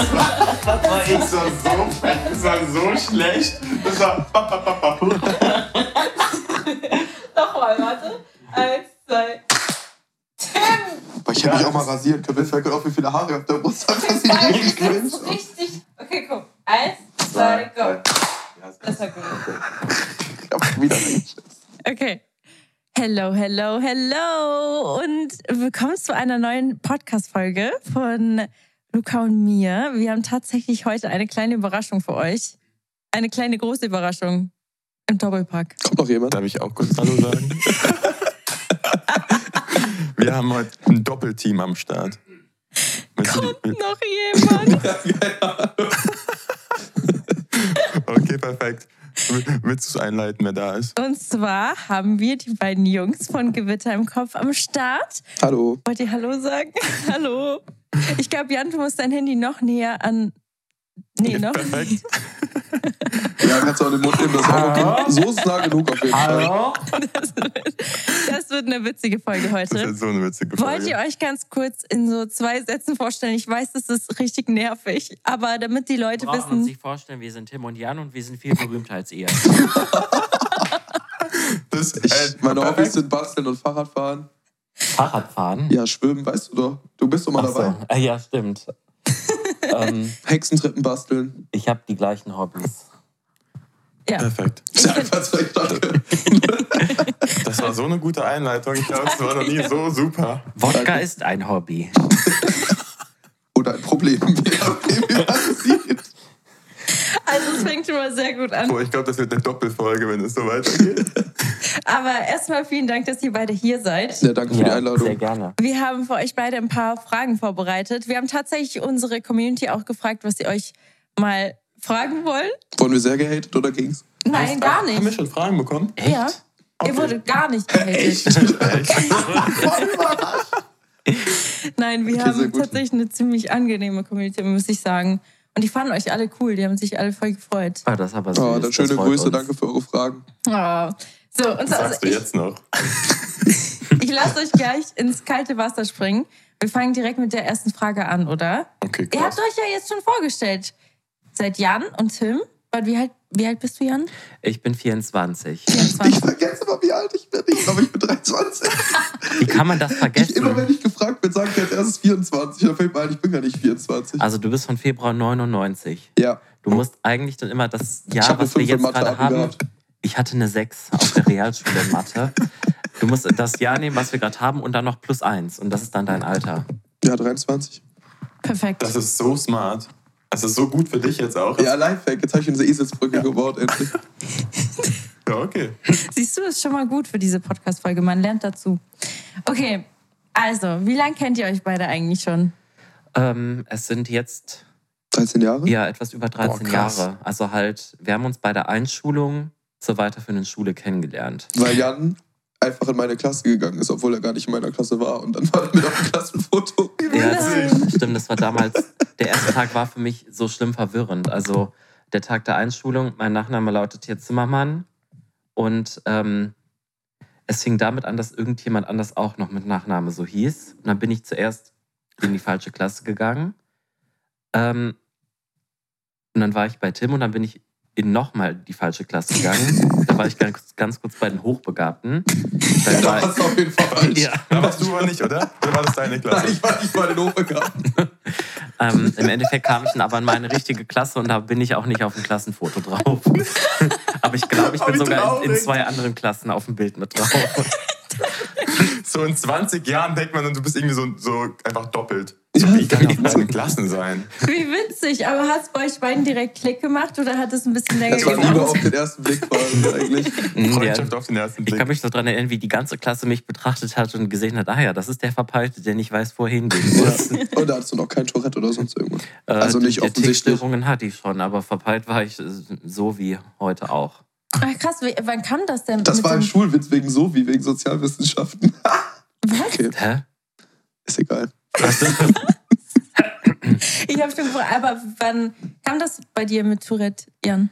Das war ich so, so, das war so schlecht. Das war. Nochmal, warte. Eins, zwei. Tim! Aber ich habe mich auch mal rasiert. Können wir fällt auch, wie viele Haare auf der Brust hat. Das sieht Zwei, richtig das ist richtig. Okay, guck. Eins, zwei, go. Das war gut. Ich hab wieder nicht. Okay. Hello, hello, hello und willkommen zu einer neuen Podcast-Folge von Luca und mir. Wir haben tatsächlich heute eine kleine Überraschung für euch. Eine kleine große Überraschung im Doppelpack. Kommt noch jemand? Darf ich auch kurz Hallo sagen? wir haben heute ein Doppelteam am Start. Willst du die- Kommt noch jemand? Okay, perfekt. Willst du es einleiten, wer da ist? Und zwar haben wir die beiden Jungs von Gewitter im Kopf am Start. Hallo. Wollt ihr Hallo sagen? Hallo. Ich glaube, Jan, du musst dein Handy noch näher an. Nee, noch. Perfekt. Ja, kannst du auch den Mund nehmen. Das ist auch okay. So ist nah genug auf jeden Fall. Hallo? Das wird, das wird eine witzige Folge Das heute. ist so eine witzige Wollt ihr Folge. euch ganz kurz in so zwei Sätzen vorstellen? Ich weiß, das ist richtig nervig, aber damit die Leute brauchen uns wissen, sich vorstellen, wir sind Tim und Jan und wir sind viel berühmter als ihr. Das, Ich, äh, meine. Hobbys sind Basteln und Fahrradfahren. Fahrradfahren? Ja, Schwimmen, weißt du doch. Du bist doch mal Ach so. dabei. Ah, Ja, stimmt. ähm, Hexentreppen basteln. ich habe die gleichen Hobbys. ja, Perfekt. Das war so eine gute Einleitung. Ich glaube, es war noch nie so super. Wodka ist ein Hobby. Oder ein Problem. Je nachdem, wie man es sieht. Also es fängt schon mal sehr gut an. Boah, ich glaube, das wird eine Doppelfolge, wenn es so weitergeht. Aber erstmal vielen Dank, dass ihr beide hier seid. Ja, danke für die Ja, sehr Einladung. gerne. Wir haben für euch beide ein paar Fragen vorbereitet. Wir haben tatsächlich unsere Community auch gefragt, was sie euch mal fragen wollen. Wurden wir sehr gehatet oder ging's? Nein, gar Haben wir nicht. schon Fragen bekommen? Ja. Ihr wurdet gar nicht gehatet. Nein, wir Okay, sehr haben tatsächlich eine ziemlich angenehme Community, muss ich sagen. Und die fanden euch alle cool, die haben sich alle voll gefreut. Ah, das aber süß. Oh, dann das schöne Grüße, uns. danke für eure Fragen. Oh. So, und Was so, also sagst du ich, jetzt noch? ich lasse euch gleich ins kalte Wasser springen. Wir fangen direkt mit der ersten Frage an, oder? Okay, Ihr habt euch ja jetzt schon vorgestellt. Seid Jan und Tim. Warte, Wie alt, wie alt bist du, Jan? Ich bin 24. 24. Ich vergesse immer, wie alt ich bin. Ich glaube, ich bin 23. Wie kann man das Ich, immer vergessen? wenn ich gefragt bin, sage ich als erstes 24. Dann fällt mir ein, ich bin gar nicht 24. Also du bist von Februar 99. ja, Du musst eigentlich dann immer das Jahr, was wir 5 in jetzt gerade haben. gehabt. Ich hatte eine 6 auf der Realschule in Mathe. Du musst das Jahr nehmen, was wir gerade haben, und dann noch plus 1. Und das ist dann dein Alter. Ja, 23. Perfekt. Das ist so smart. Das ist so gut für dich jetzt auch. Ja, Lifehack. Jetzt habe ich eine Eselsbrücke gebaut, endlich. Ja, okay. Siehst du, ist schon mal gut für diese Podcast-Folge. Man lernt dazu. Okay, also, wie lange kennt ihr euch beide eigentlich schon? Ähm, es sind jetzt 13 Jahre? ja etwas über 13 Boah. Jahre. Also halt, wir haben uns bei der Einschulung zur weiterführenden Schule kennengelernt. Weil Jan einfach in meine Klasse gegangen ist, obwohl er gar nicht in meiner Klasse war. Und dann war er mit auf dem Klassenfoto. Ja, das, stimmt, das war damals, der erste Tag war für mich so schlimm verwirrend. Also der Tag der Einschulung, mein Nachname lautet hier Zimmermann und ähm, es fing damit an, dass irgendjemand anders auch noch mit Nachname so hieß. Und dann bin ich zuerst in die falsche Klasse gegangen. Ähm, und dann war ich bei Tim und dann bin ich in nochmal die falsche Klasse gegangen. da war ich ganz, ganz kurz bei den Hochbegabten. Dann Ja, da war, warst du auf jeden Fall falsch. ja. Da warst du aber nicht, oder? Oder war das deine Klasse? Nein, ich war nicht mal den Hochbegaben. Ähm, Im Endeffekt kam ich dann aber in meine richtige Klasse und da bin ich auch nicht auf dem Klassenfoto drauf. aber ich glaube, ich bin sogar in, in zwei anderen Klassen auf dem Bild mit drauf. So in 20 Jahren denkt man, du bist irgendwie so, so einfach doppelt. Ja, Wie kann ich auf beiden Klassen sein? Wie witzig, aber hat es bei euch beiden direkt Klick gemacht oder hat es ein bisschen länger Das war Liebe auf gedauert? den ersten Blick quasi eigentlich. Mhm, ja. Freundschaft auf den ersten Ich Blick. kann mich noch daran erinnern, wie die ganze Klasse mich betrachtet hat und gesehen hat, ah ja, das ist der Verpeilte, der nicht weiß, wohin gehen Ja. muss. Und da hattest du noch kein Tourette oder sonst irgendwas. Äh, Also nicht offensichtlich. Tickstörungen hatte ich schon, aber verpeilt war ich so wie heute auch. Ach, krass, wann kam das denn? Das war ein Schulwitz wegen so wie wegen Sozialwissenschaften. Was? Okay, Hä? ist egal. Ich habe schon gefragt, aber wann kam das bei dir mit Tourette, Jan?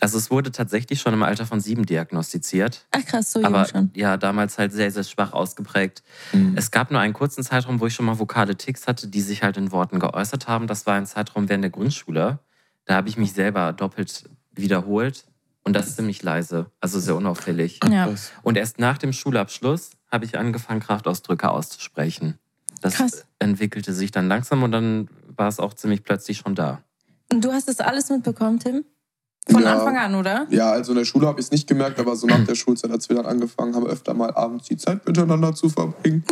Also es wurde tatsächlich schon im Alter von sieben diagnostiziert. Ach krass, so jung aber schon. ja, damals halt sehr, sehr schwach ausgeprägt. Mhm. Es gab nur einen kurzen Zeitraum, wo ich schon mal vokale Ticks hatte, die sich halt in Worten geäußert haben. Das war ein Zeitraum während der Grundschule. Da habe ich mich selber doppelt wiederholt und das ist ziemlich leise, also sehr unauffällig. Ja. Und erst nach dem Schulabschluss habe ich angefangen, Kraftausdrücke auszusprechen. Das Krass. entwickelte sich dann langsam und dann war es auch ziemlich plötzlich schon da. Und du hast das alles mitbekommen, Tim? Von Ja. Anfang an, oder? Ja, also in der Schule habe ich es nicht gemerkt, aber so nach der Schulzeit, als wir dann angefangen haben, öfter mal abends die Zeit miteinander zu verbringen.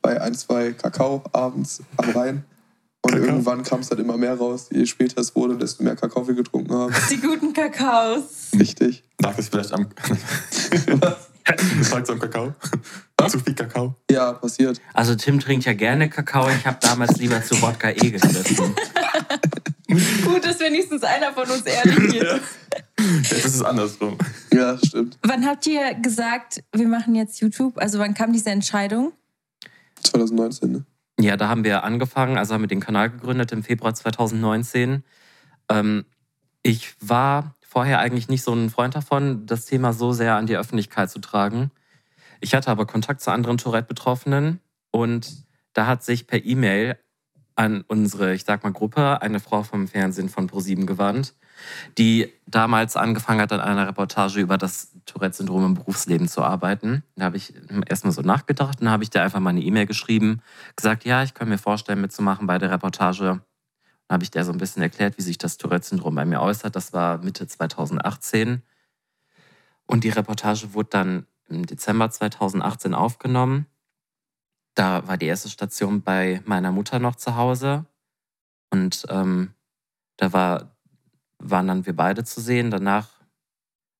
Bei ein, zwei Kakao abends am Rhein. Und Kakao. irgendwann kam es dann immer mehr raus. Je später es wurde, desto mehr Kakao wir getrunken haben. Die guten Kakaos. Richtig. Lag es vielleicht am. Das lag so am Kakao? Zu viel Kakao? Ja, passiert. Also Tim trinkt ja gerne Kakao. Ich habe damals lieber zu Wodka E gegriffen. Gut, dass wenigstens einer von uns ehrlich ist. Jetzt ist es andersrum. Ja, stimmt. Wann habt ihr gesagt, wir machen jetzt YouTube? Also wann kam diese Entscheidung? 2019, ne? Ja, da haben wir angefangen, also haben wir den Kanal gegründet im Februar 2019. Ähm, ich war vorher eigentlich nicht so ein Freund davon, das Thema so sehr an die Öffentlichkeit zu tragen. Ich hatte aber Kontakt zu anderen Tourette-Betroffenen und da hat sich per E-Mail an unsere, ich sag mal, Gruppe eine Frau vom Fernsehen von ProSieben gewandt, die damals angefangen hat, an einer Reportage über das Tourette-Syndrom im Berufsleben zu arbeiten. Da habe ich erstmal so nachgedacht und habe ich da einfach mal eine E-Mail geschrieben, gesagt, ja, ich kann mir vorstellen, mitzumachen bei der Reportage. Dann habe ich der so ein bisschen erklärt, wie sich das Tourette-Syndrom bei mir äußert. Das war Mitte 2018. Und die Reportage wurde dann im Dezember 2018 aufgenommen. Da war die erste Station bei meiner Mutter noch zu Hause. Und ähm, da war, waren dann wir beide zu sehen. Danach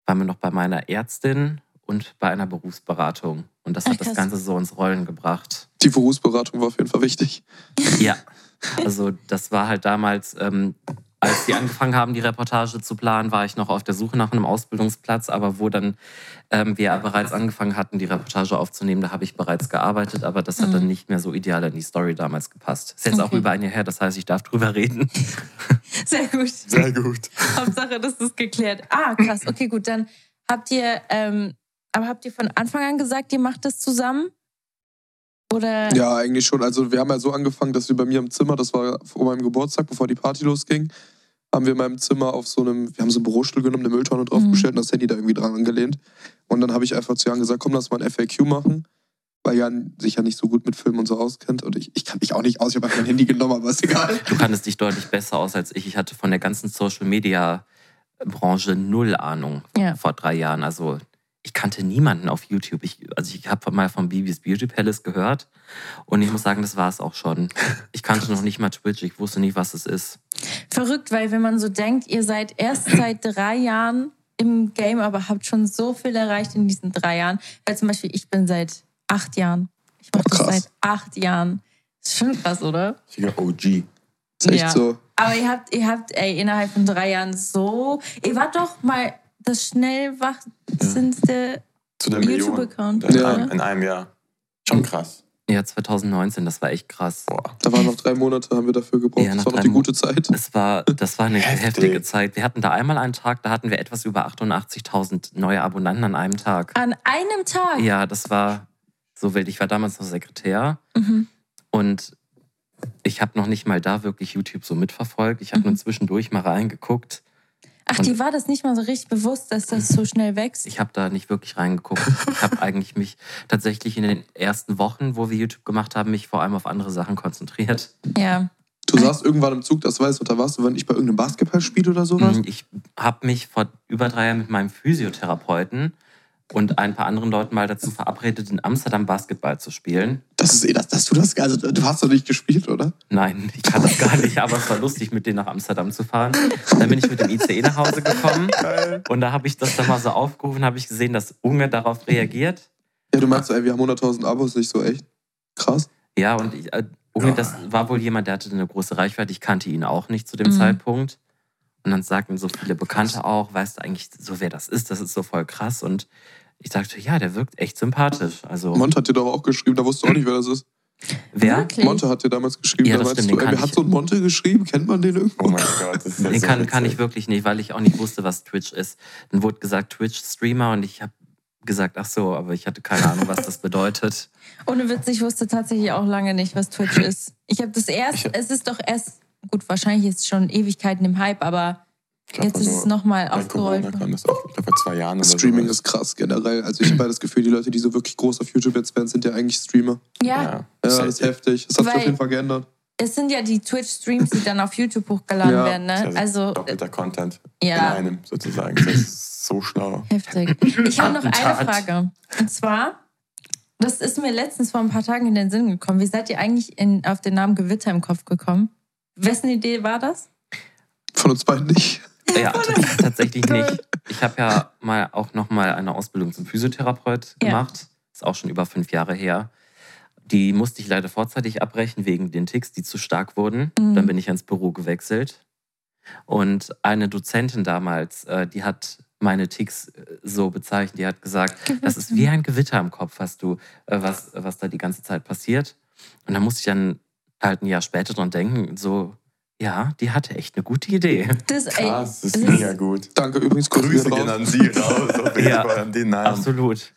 waren wir noch bei meiner Ärztin und bei einer Berufsberatung. Und das Ach, hat das. Ganze so ins Rollen gebracht. Die Berufsberatung war auf jeden Fall wichtig. Ja, also das war halt damals, ähm, als die angefangen haben, die Reportage zu planen, war ich noch auf der Suche nach einem Ausbildungsplatz. Aber wo dann ähm, wir bereits angefangen hatten, die Reportage aufzunehmen, da habe ich bereits gearbeitet. Aber das hat dann nicht mehr so ideal in die Story damals gepasst. Ist jetzt auch Okay. über ein Jahr her, das heißt, ich darf drüber reden. Sehr gut. Sehr gut. Hauptsache, das ist geklärt. Ah, krass. Okay, gut. Dann habt ihr, ähm, aber habt ihr von Anfang an gesagt, ihr macht das zusammen? Oder? Ja, eigentlich schon. Also wir haben ja so angefangen, dass wir bei mir im Zimmer, das war vor meinem Geburtstag, bevor die Party losging, haben wir in meinem Zimmer auf so einem, wir haben so einen Bürostuhl genommen, eine Mülltonne draufgestellt und das Handy da irgendwie dran angelehnt. Und dann habe ich einfach zu Jan gesagt, komm, lass mal ein FAQ machen, weil Jan sich ja nicht so gut mit Filmen und so auskennt. Und ich, ich kann mich auch nicht aus, ich habe einfach mein Handy genommen, aber ist egal. Du kanntest dich deutlich besser aus als ich. Ich hatte von der ganzen Social Media Branche null Ahnung Ja. vor drei Jahren. Also ich kannte niemanden auf YouTube. Ich, also ich habe mal von Bibis Beauty Palace gehört und ich muss sagen, das war es auch schon. Ich kannte noch nicht mal Twitch. Ich wusste nicht, was es ist. Verrückt, weil wenn man so denkt, ihr seid erst seit drei Jahren im Game, aber habt schon so viel erreicht in diesen drei Jahren. Weil zum Beispiel ich bin seit acht Jahren. Ich mache das seit acht Jahren. ist schon krass, oder? Richtiger OG. Ist echt Ja. so. Aber ihr habt, ihr habt, ey, innerhalb von drei Jahren so. Ihr wart doch mal das schnellwachsendste Zu der Million. YouTube-Account. In, Ja. einem, in einem Jahr. Schon krass. Ja, 2019, das war echt krass. Boah. Da waren noch drei Monate, haben wir dafür gebraucht. Ja, das war noch die Mo- gute Zeit. Es war, das war eine Heftig. heftige Zeit. Wir hatten da einmal einen Tag, da hatten wir etwas über 88.000 neue Abonnenten an einem Tag. An einem Tag. Ja, das war so wild. Ich war damals noch Sekretär Mhm. und ich habe noch nicht mal da wirklich YouTube so mitverfolgt. Ich habe Mhm. nur zwischendurch mal reingeguckt. Ach, die war das nicht mal so richtig bewusst, dass das so schnell wächst. Ich habe da nicht wirklich reingeguckt. Ich habe eigentlich mich tatsächlich in den ersten Wochen, wo wir YouTube gemacht haben, mich vor allem auf andere Sachen konzentriert. Ja. Du saßt irgendwann im Zug, das weißt du, da warst du, wenn ich bei irgendeinem Basketballspiel oder sowas. Mhm, Ich habe mich vor über drei Jahren mit meinem Physiotherapeuten und ein paar anderen Leuten mal dazu verabredet, in Amsterdam Basketball zu spielen. Das ist eh, dass, dass du das, also du hast doch nicht gespielt, oder? Nein, ich kann das gar nicht, aber es war lustig, mit denen nach Amsterdam zu fahren. Dann bin ich mit dem ICE nach Hause gekommen und da habe ich das dann mal so aufgerufen, habe ich gesehen, dass Unge darauf reagiert. Ja, du meinst, ey, wir haben 100.000 Abos, nicht so echt? Krass. Ja, und ich, äh, Unge, das war wohl jemand, der hatte eine große Reichweite. Ich kannte ihn auch nicht zu dem Mhm. Zeitpunkt. Und dann sagten so viele Bekannte auch, weißt du eigentlich so, wer das ist? Das ist so voll krass. Und ich sagte, ja, der wirkt echt sympathisch. Also, Monte hat dir doch auch geschrieben, da wusstest du auch nicht, wer das ist. wer? Wirklich? Monte hat dir damals geschrieben, Ja, da meinst stimmt, du, ey, wer hat so ein Monte geschrieben? Kennt man den irgendwo? Oh mein Gott. Das ist ja Den so kann, kann ich wirklich nicht, weil ich auch nicht wusste, was Twitch ist. Dann wurde gesagt Twitch-Streamer und ich habe gesagt, ach so, aber ich hatte keine Ahnung, was das bedeutet. Ohne Witz, ich wusste tatsächlich auch lange nicht, was Twitch ist. Ich habe das erst, Ich- es ist doch erst, gut, wahrscheinlich ist es schon Ewigkeiten im Hype, aber glaub, jetzt ist es nochmal Corona aufgerollt. kam das auch, vor zwei Jahren oder Streaming sowas. ist krass generell. Also ich habe das Gefühl, die Leute, die so wirklich groß auf YouTube jetzt werden, sind ja eigentlich Streamer. Ja, Ja, Das das ist heftig. Das hat sich auf jeden Fall geändert. es sind ja die Twitch-Streams, die dann auf YouTube hochgeladen Ja, werden, ne? Also, doppelter Content in ja, einem sozusagen. Das ist so schlau. heftig. Ich habe noch eine. Frage. Und zwar, das ist mir letztens vor ein paar Tagen in den Sinn gekommen. Wie seid ihr eigentlich in, auf den Namen Gewitter im Kopf gekommen? Wessen Idee war das? Von uns beiden nicht. Ja, tatsächlich nicht. Ich habe ja mal auch noch mal eine Ausbildung zum Physiotherapeut Ja. gemacht. Ist auch schon über fünf Jahre her. Die musste ich leider vorzeitig abbrechen wegen den Ticks, die zu stark wurden. Mhm. Dann bin ich ins Büro gewechselt. Und eine Dozentin damals, äh, die hat meine Ticks äh, so bezeichnet. Die hat gesagt, das ist wie ein Gewitter im Kopf, was du, äh, was, was da die ganze Zeit passiert. Und da musste ich dann halt ein Jahr später dran denken, so, ja, die hatte echt eine gute Idee. Das, ey, Krass, das ist mega gut. Danke übrigens. Grüße gehen an Sie raus. Auf Ja. An den Namen. Absolut.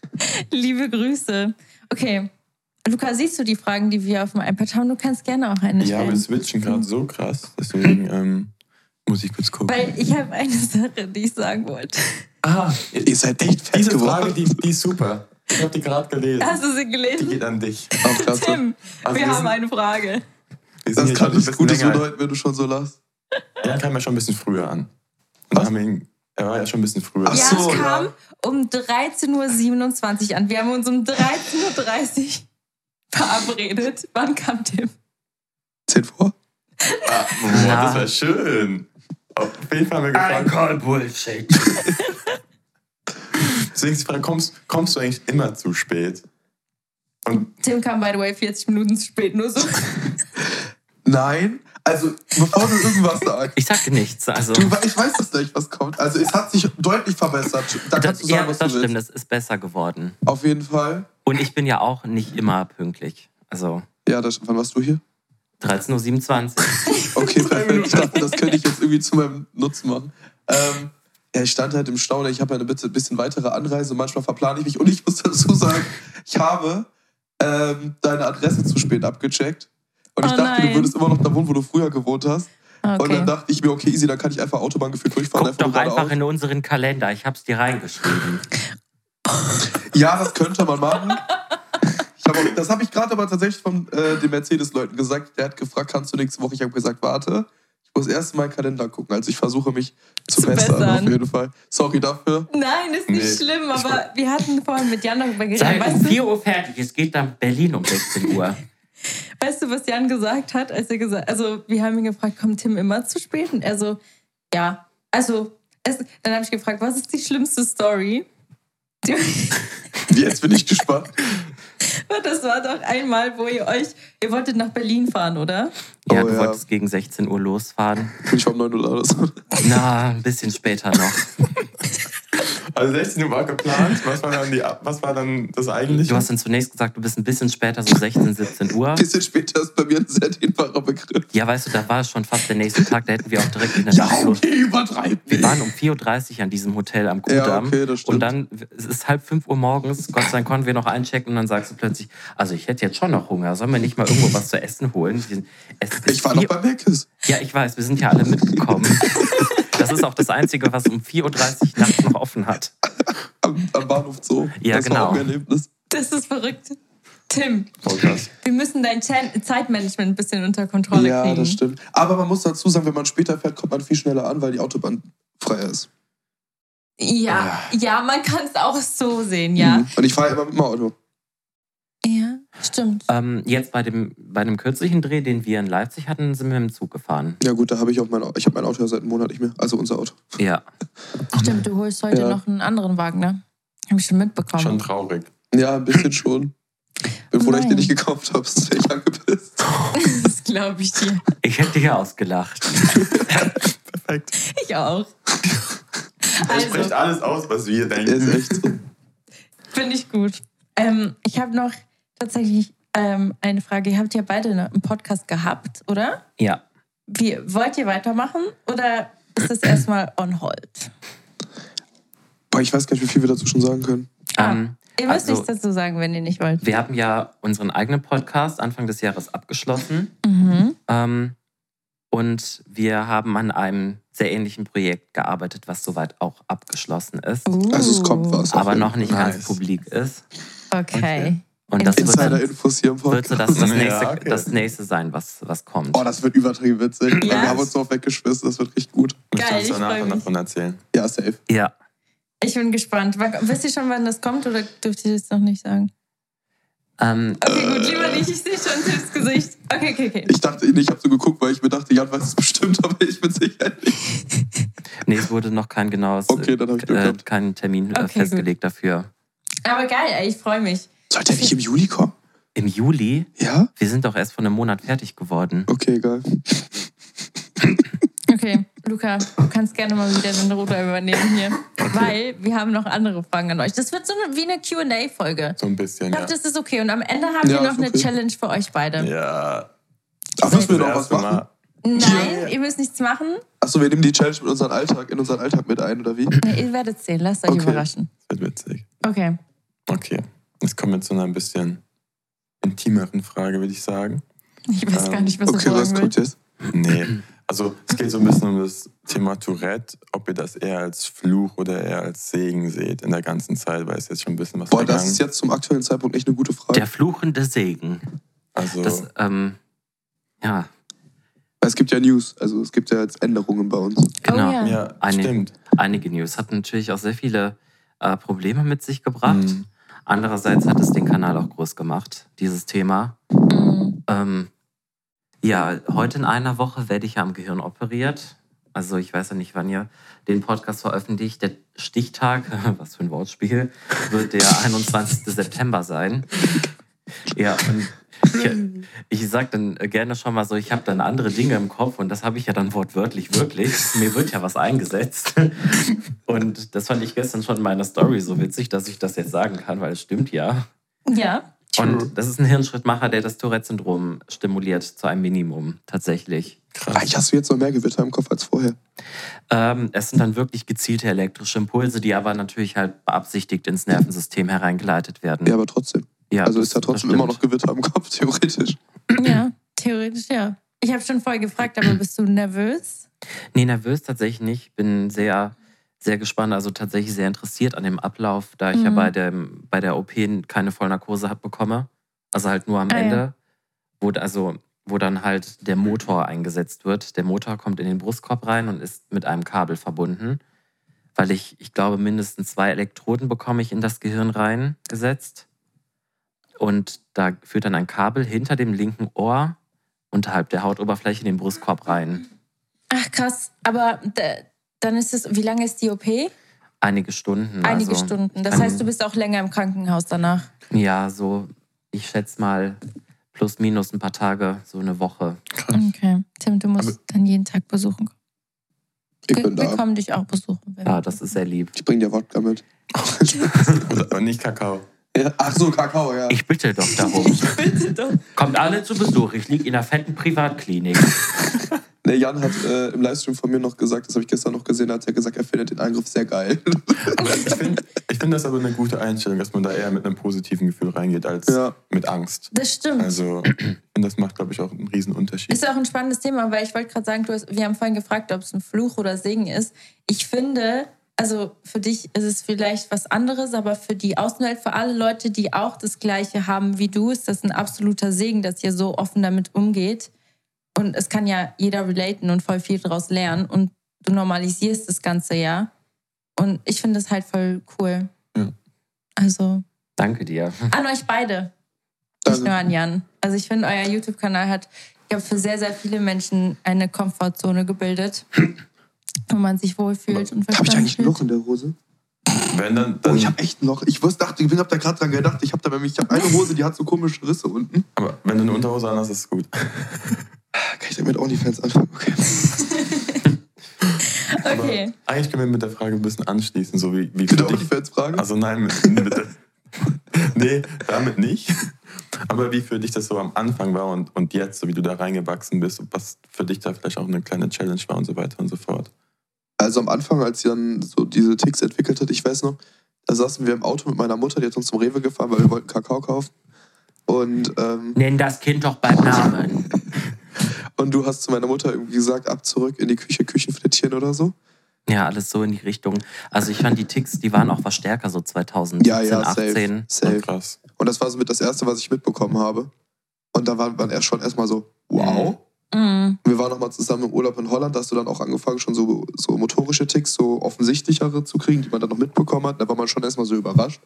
Liebe Grüße. Okay. Luca, siehst du die Fragen, die wir auf dem iPad haben? Du kannst gerne auch eine Ja, stellen. wir switchen gerade so krass. Deswegen ähm, muss ich kurz gucken. Weil ich habe eine Sache, die ich sagen wollte. ah, Ihr seid echt fett diese geworden. Frage, die, die ist super. Ich habe die gerade gelesen. Hast du sie Die gelesen? geht an dich. Klasse. Tim, Also wir wir haben sind- eine Frage. Wir sind Das kann nicht Gutes bedeuten, wenn du schon so lachst. Jan kam ja schon ein bisschen früher an. Und Was? haben ihn, er war ja schon ein bisschen früher. Ach ja, so, es kam ja. um 13.27 Uhr an. Wir haben uns um 13.30 Uhr verabredet. Wann kam Tim? Zehn vor? Ah, boah, Ja. das war schön. Auf jeden Fall haben wir gefragt. call Bullshit. Deswegen ist die Frage, kommst, kommst du eigentlich immer zu spät? Und Tim kam, by the way, 40 Minuten zu spät. Nur so. Nein, Also, bevor du irgendwas sagst. Ich sagte nichts. Also, Du, ich weiß es nicht, was kommt. Also, es hat sich deutlich verbessert. Da das, kannst du sagen, ja, was das du stimmt, willst. es ist besser geworden. Auf jeden Fall. Und ich bin ja auch nicht immer pünktlich. Also Ja, das, wann warst du hier? 13.27 Uhr. Okay, perfekt. Ich dachte, das könnte ich jetzt irgendwie zu meinem Nutzen machen. Ähm, ja, ich stand halt im Stau, ich habe ja eine bisschen weitere Anreise. Manchmal verplane ich mich. Und ich muss dazu sagen, ich habe ähm, deine Adresse zu spät abgecheckt. Und ich Oh dachte, nein. du würdest immer noch da wohnen, wo du früher gewohnt hast. Und Okay. dann dachte ich mir, okay, easy, dann kann ich einfach Autobahn geführt durchfahren. Guck doch nur einfach in unseren Kalender. Ich hab's dir reingeschrieben. Ja, das könnte man machen. Ich hab auch, das habe ich gerade aber tatsächlich von äh, den Mercedes-Leuten gesagt. Der hat gefragt, kannst du nächste Woche? Ich habe gesagt, warte. Ich muss erst in meinen Kalender gucken. Also ich versuche mich zu, Zu bessern, bessern. auf jeden Fall. Sorry dafür. Nein, ist nicht Nee. schlimm, aber wir hatten vorhin mit Jan darüber geredet. Sei um Weißt du, 4 Uhr fertig. Es geht dann Berlin um 16 Uhr. Weißt du, was Jan gesagt hat, als er gesagt Also, wir haben ihn gefragt, kommt Tim immer zu spät? Und er so, ja. Also, es, dann habe ich gefragt, was ist die schlimmste Story? Jetzt bin ich gespannt. das war doch einmal, wo ihr euch, ihr wolltet nach Berlin fahren, oder? Ja, Oh, du ja. wolltest gegen 16 Uhr losfahren. Bin ich um 9 Uhr da oder so. Na, ein bisschen später noch. Also 16 Uhr war geplant. Was war dann, die, was war dann das eigentliche? Du hast dann zunächst gesagt, du bist ein bisschen später, so 16, 17 Uhr. Ein bisschen später ist bei mir ein sehr dehnbarer Begriff. Ja, weißt du, da war schon fast der nächste Tag, da hätten wir auch direkt in der los. okay, übertreib Wir waren um 4.30 Uhr an diesem Hotel am Ja, Kudamm. okay, das stimmt. und dann, es ist halb 5 Uhr morgens, Gott sei Dank konnten wir noch einchecken und dann sagst du plötzlich, also ich hätte jetzt schon noch Hunger, sollen wir nicht mal irgendwo was zu essen holen? Es Ich war noch bei Meckes. Ja, ich weiß, wir sind ja alle mitgekommen. Das ist auch das Einzige, was um 4.30 Uhr nachts noch offen hat. Am, am Bahnhof Zoo. Ja, das genau. War auch ein Erlebnis. Das ist verrückt. Tim, krass. wir müssen dein Zeitmanagement ein bisschen unter Kontrolle Ja, kriegen. das stimmt. Aber man muss dazu sagen, wenn man später fährt, kommt man viel schneller an, weil die Autobahn frei ist. Ja, ja, man kann es auch so sehen, ja. Mhm. Und ich fahre immer mit dem Auto. Ja, stimmt. Ähm, jetzt bei dem, bei dem kürzlichen Dreh, den wir in Leipzig hatten, sind wir mit dem Zug gefahren. Ja gut, da habe ich auch mein Auto. Ich habe mein Auto ja seit einem Monat nicht mehr. Also unser Auto. Ja. Stimmt, du holst heute Ja. noch einen anderen Wagen, ne? Hab ich schon mitbekommen. Schon traurig. Ja, ein bisschen schon. Oh dass ich den nicht gekauft habe, sonst wäre ich angepisst. Das glaube ich dir. Ich hätte dir ausgelacht. Perfekt. Ich auch. Er spricht Also, alles aus, was wir Der ist denken. echt so. finde ich gut. Ähm, ich habe noch tatsächlich ähm, eine Frage. Ihr habt ja beide einen Podcast gehabt, oder? Ja. Wie, wollt ihr weitermachen oder ist das erstmal on hold? Boah, ich weiß gar nicht, wie viel wir dazu schon sagen können. Ah. Ähm, Ihr müsst Also- nichts dazu sagen, wenn ihr nicht wollt. wir haben ja unseren eigenen Podcast Anfang des Jahres abgeschlossen. Mhm. Ähm, und wir haben an einem sehr ähnlichen Projekt gearbeitet, was soweit auch abgeschlossen ist, Uh, Also es kommt was. aber noch nicht Nice. ganz publik ist. Okay. Und das Insider-Infos hier im wird so Podcast. das, das, Ja, nächste, okay. das nächste sein, was, was kommt. Oh, das wird übertrieben witzig. Ja. Wir haben uns drauf weggeschmissen, das wird richtig gut. Geil, kannst ich danach davon erzählen. Ja, safe. Ja. Ich bin gespannt. Wisst ihr schon, wann das kommt oder dürft ihr das noch nicht sagen? Ähm, Okay, gut, lieber nicht. Ich sehe schon Tips Gesicht. Okay, okay, okay. Ich dachte, ich habe so geguckt, weil ich mir dachte, Jan weiß es bestimmt, aber ich bin sicher nicht. nee, es wurde noch kein genaues, Okay, dann ich äh, gehabt. kein Termin äh, Okay, festgelegt dafür. Aber geil, ey, ich freue mich. Sollte er nicht im Juli kommen? Im Juli, Ja? wir sind doch erst vor einem Monat fertig geworden. Okay, egal. Okay, Luca, du kannst gerne mal wieder den Ruder übernehmen hier. Weil wir haben noch andere Fragen an euch. Das wird so eine, wie eine QA-Folge. So ein bisschen, Ich ja. glaube, das ist okay. Und am Ende haben Ja, wir noch ist eine okay. Challenge für euch beide. Ja. Ach, müssen wir noch was machen? Mal. Nein, ihr müsst nichts machen. Achso, wir nehmen die Challenge mit unserem Alltag, in unseren Alltag mit ein, oder wie? Ja, ihr werdet sehen. Lasst euch Okay. überraschen. Das wird witzig. Okay. Okay. Jetzt kommen wir zu einer ein bisschen intimeren Frage, würde ich sagen. Ich weiß gar nicht, was Okay, du was sagen kommt willst. jetzt? Nee. Also es geht so ein bisschen um das Thema Tourette, ob ihr das eher als Fluch oder eher als Segen seht in der ganzen Zeit, weil es jetzt schon ein bisschen was Boah, das vergangen. ist jetzt zum aktuellen Zeitpunkt echt eine gute Frage. Der fluchende Segen. also Das, ähm, ja, es gibt ja News, also es gibt ja jetzt Änderungen bei uns. genau. Oh ja. ja, Eine- stimmt. Einige News hat natürlich auch sehr viele äh, Probleme mit sich gebracht. Mhm. Andererseits hat es den Kanal auch groß gemacht, dieses Thema. Mhm. Ähm, ja, heute in einer Woche werde ich ja am Gehirn operiert. Also ich weiß ja nicht, wann ihr den Podcast veröffentlicht. Der Stichtag, was für ein Wortspiel, wird der 21. September sein. Ja, und ich, ich sag dann gerne schon mal so, ich habe dann andere Dinge im Kopf und das habe ich ja dann wortwörtlich wirklich. Mir wird ja was eingesetzt. Und das fand ich gestern schon in meiner Story so witzig, dass ich das jetzt sagen kann, weil es stimmt ja. Ja. Und das ist ein Hirnschrittmacher, der das Tourette-Syndrom stimuliert zu einem Minimum, tatsächlich. Eigentlich hast du jetzt noch mehr Gewitter im Kopf als vorher. Ähm, es sind dann wirklich gezielte elektrische Impulse, die aber natürlich halt beabsichtigt ins Nervensystem hereingeleitet werden. Ja, aber trotzdem. Ja, also das- ist ja trotzdem immer noch Gewitter im Kopf, theoretisch. Ja, theoretisch ja. Ich habe schon vorher gefragt, aber bist du nervös? Nee, nervös tatsächlich nicht. Bin sehr, sehr gespannt, also tatsächlich sehr interessiert an dem Ablauf, da ich ja Mhm. bei, dem, bei der OP keine Vollnarkose hab bekomme. Also halt nur am Ah, ja. Ende, wo, also, wo dann halt der Motor eingesetzt wird. Der Motor kommt in den Brustkorb rein und ist mit einem Kabel verbunden. Weil ich, ich glaube, mindestens zwei Elektroden bekomme ich in das Gehirn reingesetzt. Und da führt dann ein Kabel hinter dem linken Ohr unterhalb der Hautoberfläche in den Brustkorb rein. Ach krass, aber da, dann ist es, wie lange ist die OP? Einige Stunden. Einige also, Stunden. Das kann- heißt, du bist auch länger im Krankenhaus danach. Ja, so, ich schätze mal plus minus ein paar Tage, so eine Woche. Okay. Tim, du musst Aber- dann jeden Tag besuchen. Ich Wir, bin wir da. kommen dich auch besuchen. Ja, das ist sehr lieb. Ich bring dir Wodka mit. Und nicht Kakao. Ja, ach so, Kakao, ja. Ich bitte doch darum. Bitte doch. Kommt alle zu Besuch. Ich liege in einer fetten Privatklinik. Nee, Jan hat äh, im Livestream von mir noch gesagt, das habe ich gestern noch gesehen, da hat er gesagt, er findet den Eingriff sehr geil. Aber ich finde ich find das aber eine gute Einstellung, dass man da eher mit einem positiven Gefühl reingeht als Ja. mit Angst. Das stimmt. Also, und das macht, glaube ich, auch einen riesen Unterschied. Ist auch ein spannendes Thema, weil ich wollte gerade sagen, du hast, wir haben vorhin gefragt, ob es ein Fluch oder Segen ist. Ich finde, also für dich ist es vielleicht was anderes, aber für die Außenwelt, für alle Leute, die auch das Gleiche haben wie du, ist das ein absoluter Segen, dass ihr so offen damit umgeht. Und es kann ja jeder relaten und voll viel daraus lernen. Und du normalisierst das Ganze ja. Und ich finde das halt voll cool. Ja. Also Danke dir. an euch beide. Nicht Danke. nur an Jan. Also ich finde, euer YouTube-Kanal hat, ich glaube, für sehr, sehr viele Menschen eine Komfortzone gebildet, wo man sich wohlfühlt und Habe ich eigentlich ein. Loch in der Hose? Wenn dann, Oh, dann ich habe echt ein Loch. Ich wusste, dachte, ich habe da gerade dran gedacht. Ich habe da nämlich, ich habe eine Hose, die hat so komische Risse unten. aber wenn du eine Unterhose an hast, ist es gut. Kann ich damit OnlyFans anfangen? Okay. Okay. Aber eigentlich können wir mit der Frage ein bisschen anschließen, so wie, wie Mit für der. OnlyFans-Frage? Also nein, mit, mit der, nee, damit nicht. Aber wie für dich das so am Anfang war und, und jetzt, so wie du da reingewachsen bist, und was für dich da vielleicht auch eine kleine Challenge war und so weiter und so fort. Also am Anfang, als Jan so diese Ticks entwickelt hat, ich weiß noch, da saßen wir im Auto mit meiner Mutter, die hat uns zum Rewe gefahren, weil wir wollten Kakao kaufen. Und, ähm, Nenn das Kind doch beim Namen. und du hast zu meiner Mutter irgendwie gesagt, ab zurück in die Küche, Küchen frittieren oder so. Ja, alles so in die Richtung. Also ich fand die Ticks, die waren auch was stärker, so 2017, Ja, ja, safe. 18. safe. Oh, krass. Und das war so mit das Erste, was ich mitbekommen habe. Und da war man erst schon erstmal so, wow. Mm. Wir waren noch mal zusammen im Urlaub in Holland, da hast du dann auch angefangen, schon so, so motorische Ticks, so offensichtlichere zu kriegen, die man dann noch mitbekommen hat. Da war man schon erstmal so überrascht.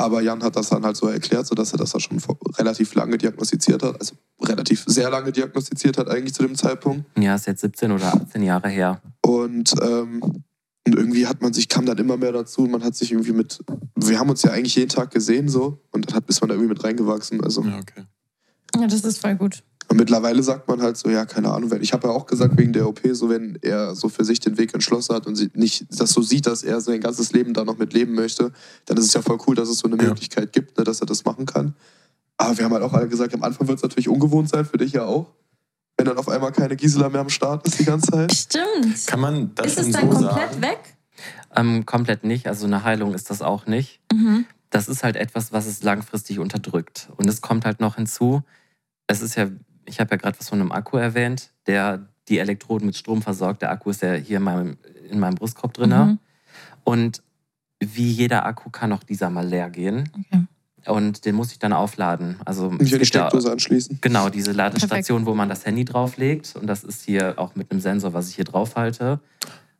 Aber Jan hat das dann halt so erklärt, sodass er das dann schon vor- relativ lange diagnostiziert hat. Also relativ sehr lange diagnostiziert hat eigentlich zu dem Zeitpunkt. Ja, ist jetzt 17 oder 18 Jahre her. Und, ähm, und irgendwie hat man sich, kam dann immer mehr dazu. Man hat sich irgendwie mit, wir haben uns ja eigentlich jeden Tag gesehen so. Und dann hat, ist man da irgendwie mit reingewachsen. Also Ja, okay. Ja, das ist voll gut. Und mittlerweile sagt man halt so, ja, keine Ahnung, wenn, ich habe ja auch gesagt, wegen der OP, so wenn er so für sich den Weg entschlossen hat und sie nicht das so sieht, dass er sein ganzes Leben da noch mit leben möchte, dann ist es ja voll cool, dass es so eine Ja. Möglichkeit gibt, ne, dass er das machen kann. Aber wir haben halt auch alle gesagt, am Anfang wird es natürlich ungewohnt sein, für dich ja auch. Wenn dann auf einmal keine Gisela mehr am Start ist die ganze Zeit. Stimmt. Kann man das Ist es dann so komplett sagen? weg? Ähm, komplett nicht, also eine Heilung ist das auch nicht. Mhm. Das ist halt etwas, was es langfristig unterdrückt. Und es kommt halt noch hinzu, es ist ja, ich habe ja gerade was von einem Akku erwähnt, der die Elektroden mit Strom versorgt. Der Akku ist ja hier in meinem, in meinem Brustkorb drin. Mhm. Und wie jeder Akku kann auch dieser mal leer gehen. Okay. Und den muss ich dann aufladen. Also Nicht an die Steckdose anschließen. Genau, diese Ladestation, wo man das Handy drauflegt. Und das ist hier auch mit einem Sensor, was ich hier drauf halte.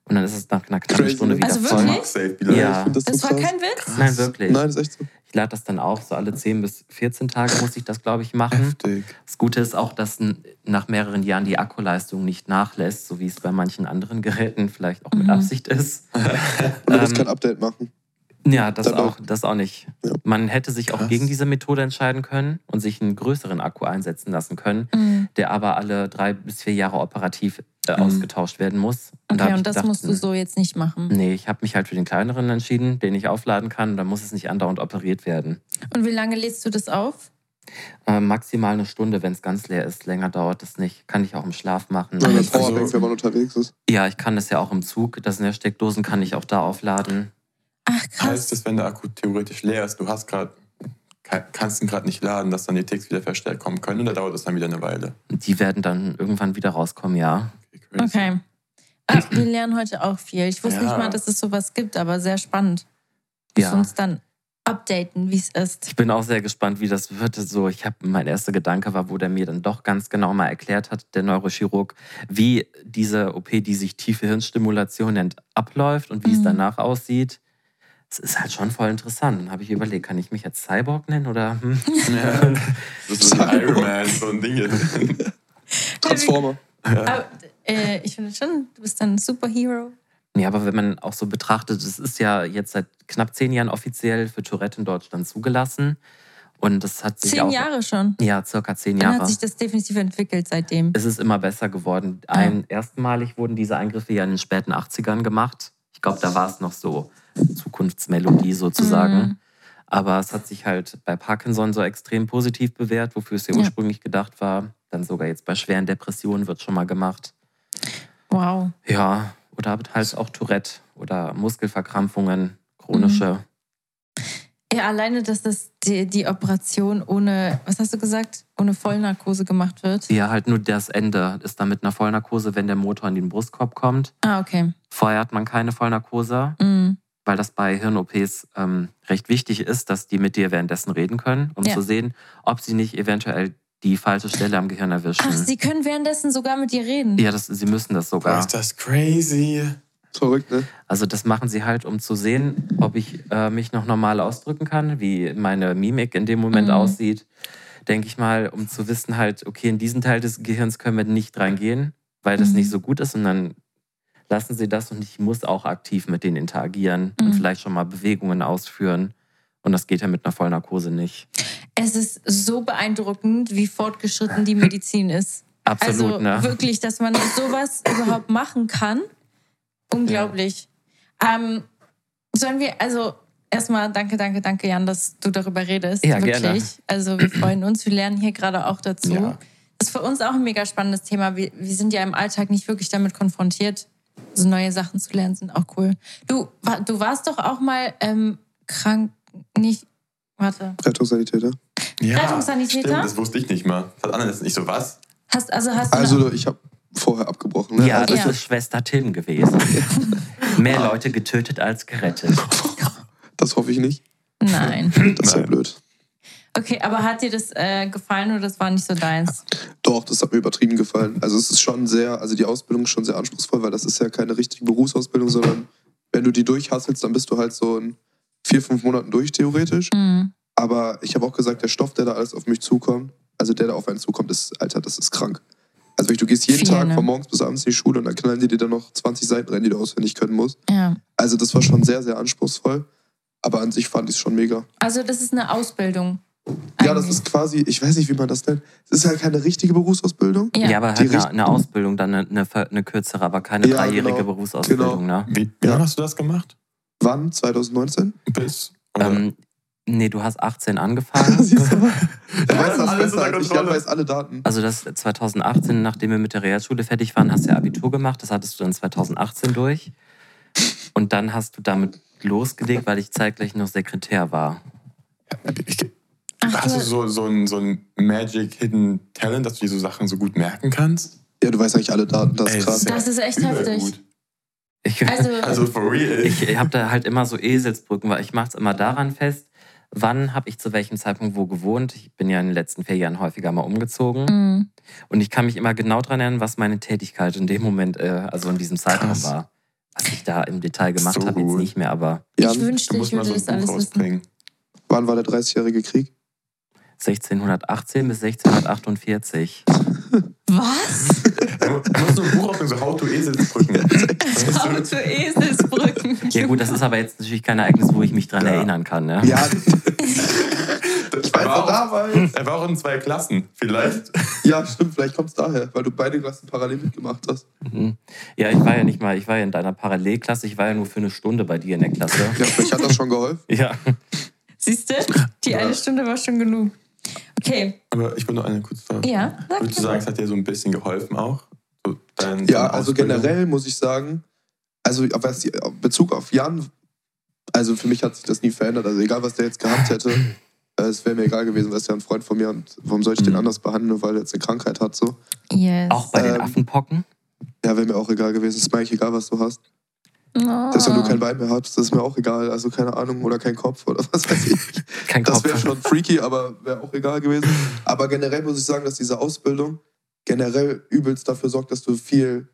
Und dann ist es nach einer knappen. Stunde wieder Also voll. wirklich? Ja. Das, Das war krass. kein Witz? Nein, wirklich. Nein, ist echt so. Ich lade das dann auch, so alle 10 bis 14 Tage muss ich das, glaube ich, machen. Heftig. Das Gute ist auch, dass nach mehreren Jahren die Akkuleistung nicht nachlässt, so wie es bei manchen anderen Geräten vielleicht auch mit Mhm. Absicht ist. Und du musst Ähm, kein Update machen. Ja, das Dann auch, das auch nicht. Ja. Man hätte sich auch Krass. gegen diese Methode entscheiden können und sich einen größeren Akku einsetzen lassen können, Mhm. der aber alle drei bis vier Jahre operativ äh, Mhm. ausgetauscht werden muss. da Okay, ich und das gedacht, musst du so jetzt nicht machen. Nee, ich habe mich halt für den kleineren entschieden, den ich aufladen kann. Da muss es nicht andauernd operiert werden. Und wie lange lädst du das auf? Äh, maximal eine Stunde, wenn es ganz leer ist. Länger dauert es nicht. Kann ich auch im Schlaf machen. Das Also- wenn man unterwegs ist. Ja, ich kann das ja auch im Zug. Das sind ja Steckdosen, kann ich auch da aufladen. Ach, krass. Heißt es, wenn der Akku theoretisch leer ist, du hast gerade kannst ihn gerade nicht laden, dass dann die Ticks wieder verstärkt kommen können oder dauert das dann wieder eine Weile? Die werden dann irgendwann wieder rauskommen, ja. Okay. Okay. Ah, wir lernen heute auch viel. Ich wusste Ja. nicht mal, dass es sowas gibt, aber sehr spannend. Ja. uns dann updaten, wie es ist. Ich bin auch sehr gespannt, wie das wird. So, ich habe mein erster Gedanke war, wo der mir dann doch ganz genau mal erklärt hat, der Neurochirurg, wie diese OP, die sich tiefe Hirnstimulation nennt, abläuft und wie es Mhm. danach aussieht. Es ist halt schon voll interessant. Dann habe ich überlegt, kann ich mich jetzt Cyborg nennen oder? Hm? Ja. Das ist Iron Man, so ein Ding. Transformer. Aber, äh, ich finde schon, du bist dann ein Superhero. Ja, aber wenn man auch so betrachtet, es ist ja jetzt seit knapp zehn Jahren offiziell für Tourette in Deutschland zugelassen. Und das hat sich Zehn auch. Jahre schon. Ja, circa zehn Dann Jahre. hat sich das definitiv entwickelt seitdem. es ist immer besser geworden. Ein, Erstmalig wurden diese Eingriffe ja in den späten 80ern gemacht. Ich glaube, da war es noch so Zukunftsmelodie sozusagen. Mhm. Aber es hat sich halt bei Parkinson so extrem positiv bewährt, wofür es ja Ja. ursprünglich gedacht war. Dann sogar jetzt bei schweren Depressionen wird schon mal gemacht. Wow. Ja, oder halt auch Tourette oder Muskelverkrampfungen, chronische. Ja, alleine, dass das die, die Operation ohne, was hast du gesagt, ohne Vollnarkose gemacht wird. Ja, halt nur das Ende ist dann mit einer Vollnarkose, wenn der Motor in den Brustkorb kommt. Ah, okay. Vorher hat man keine Vollnarkose. Mhm. Weil das bei Hirn-OPs ähm, recht wichtig ist, dass die mit dir währenddessen reden können, um Ja. zu sehen, ob sie nicht eventuell die falsche Stelle am Gehirn erwischen. Ach, sie können währenddessen sogar mit dir reden. ja, das, sie müssen das Boah, sogar. ist das crazy. Verrückt, ne? Also das machen sie halt, um zu sehen, ob ich äh, mich noch normal ausdrücken kann, wie meine Mimik in dem Moment Mhm. aussieht. Denke ich mal, um zu wissen halt, okay, in diesen Teil des Gehirns können wir nicht reingehen, weil das Mhm. nicht so gut ist und dann lassen sie das und ich muss auch aktiv mit denen interagieren Mhm. und vielleicht schon mal Bewegungen ausführen. Und das geht ja mit einer Vollnarkose nicht. Es ist so beeindruckend, wie fortgeschritten die Medizin ist. Absolut, also ne? wirklich, dass man sowas überhaupt machen kann. Unglaublich. Ähm, sollen wir, also erstmal danke, danke, danke, Jan, dass du darüber redest. Ja, wirklich. gerne. Also wir freuen uns, wir lernen hier gerade auch dazu. Ja. Das ist für uns auch ein mega spannendes Thema. Wir, wir sind ja im Alltag nicht wirklich damit konfrontiert. So neue Sachen zu lernen sind auch cool. Du, du warst doch auch mal ähm, krank, nicht, warte. Rettungssanitäter. Ja, Rettungssanitäter? Stimmt, das wusste ich nicht mal. Hat Anna das nicht so was? Hast, also hast Also, ich habe vorher abgebrochen. Ne? Ja, also, das Ja. ist Schwester Tim gewesen. Mehr Leute getötet als gerettet. Das hoffe ich nicht. Nein. Das ist ja Nein. blöd. Okay, aber hat dir das äh, gefallen oder das war nicht so deins? Doch, das hat mir übertrieben gefallen. Also es ist schon sehr, also die Ausbildung ist schon sehr anspruchsvoll, weil das ist ja keine richtige Berufsausbildung, sondern wenn du die durchhasselst, dann bist du halt so in vier, fünf Monaten durch, theoretisch. Mhm. Aber ich habe auch gesagt, der Stoff, der da alles auf mich zukommt, also der da auf einen zukommt, ist, Alter, das ist krank. Also du gehst jeden Viel, Tag ne? von morgens bis abends in die Schule und dann knallen die dir dann noch 20 Seiten rein, die du auswendig können musst. Ja. Also das war schon sehr, sehr anspruchsvoll. Aber an sich fand ich es schon mega. Also das ist eine Ausbildung. Ja, das ist quasi, ich weiß nicht, wie man das nennt. Es ist halt keine richtige Berufsausbildung. Ja, Ja. aber halt eine, eine Ausbildung, dann eine, eine, eine kürzere, aber keine Ja, dreijährige genau. Berufsausbildung, ne? Wie, wie Ja. lange hast du das gemacht? Wann? 2019? Bis? Ähm, nee, du hast 18 angefangen. Siehst du mal? Er Ja, weiß das alles besser ich. Weiß alle Daten. Also das 2018, nachdem wir mit der Realschule fertig waren, hast du ja Abitur gemacht. Das hattest du dann 2018 durch. Und dann hast du damit losgelegt, weil ich zeitgleich noch Sekretär war. ich, Ach, hast du so, so, ein, so ein Magic Hidden Talent, dass du dir so Sachen so gut merken kannst? Ja, du weißt eigentlich alle Daten, das Ey, ist krass. Das ist echt heftig. gut. Ich, Also, Also for real. ich habe da halt immer so Eselsbrücken, weil ich mache es immer daran fest, wann habe ich zu welchem Zeitpunkt wo gewohnt. Ich bin ja in den letzten vier Jahren häufiger mal umgezogen. Mhm. Und ich kann mich immer genau daran erinnern, was meine Tätigkeit in dem Moment, äh, also in diesem Zeitraum Krass. war. Was ich da im Detail gemacht So habe, jetzt nicht mehr, aber ich Jan, wünschte, ich musst mal würde so das alles wissen. wann war der 30-jährige Krieg? 1618 bis 1648. Was? Er mu- er muss so ein Buch aufnehmen, so How to Eselsbrücken. How to Eselsbrücken. Ja gut, das ist aber jetzt natürlich kein Ereignis, wo ich mich dran Ja. erinnern kann. Ne? Ja, ich weiß auch- damals. Er war auch in zwei Klassen, vielleicht. Ja, stimmt, vielleicht kommt es daher, weil du beide Klassen parallel mitgemacht hast. Mhm. Ja, ich war ja nicht mal, ich war ja in deiner Parallelklasse, ich war ja nur für eine Stunde bei dir in der Klasse. Ja, vielleicht hat das schon geholfen. Ja. Siehst du? Die eine Stunde war schon genug. Okay, Aber ich will noch eine kurze Frage. ja. sag Würdest du sagen, es hat dir so ein bisschen geholfen auch? So dein, Ja, deine also Ausbildung? generell muss ich sagen, also was die- Bezug auf Jan, also für mich hat sich das nie verändert. Also egal, was der jetzt gehabt hätte, äh, es wäre mir egal gewesen, weil es ja ein Freund von mir und warum soll ich den Mhm. anders behandeln, nur weil er jetzt eine Krankheit hat so. Yes. Auch bei den Ähm, Affenpocken? Ja, wäre mir auch egal gewesen. Es ist mir eigentlich egal, was du hast. Oh. Dass du nur kein Bein mehr hast, das ist mir auch egal. Also keine Ahnung, oder kein Kopf oder was weiß ich. Kein Das wäre schon freaky, aber wäre auch egal gewesen. Aber generell muss ich sagen, dass diese Ausbildung generell übelst dafür sorgt, dass du viel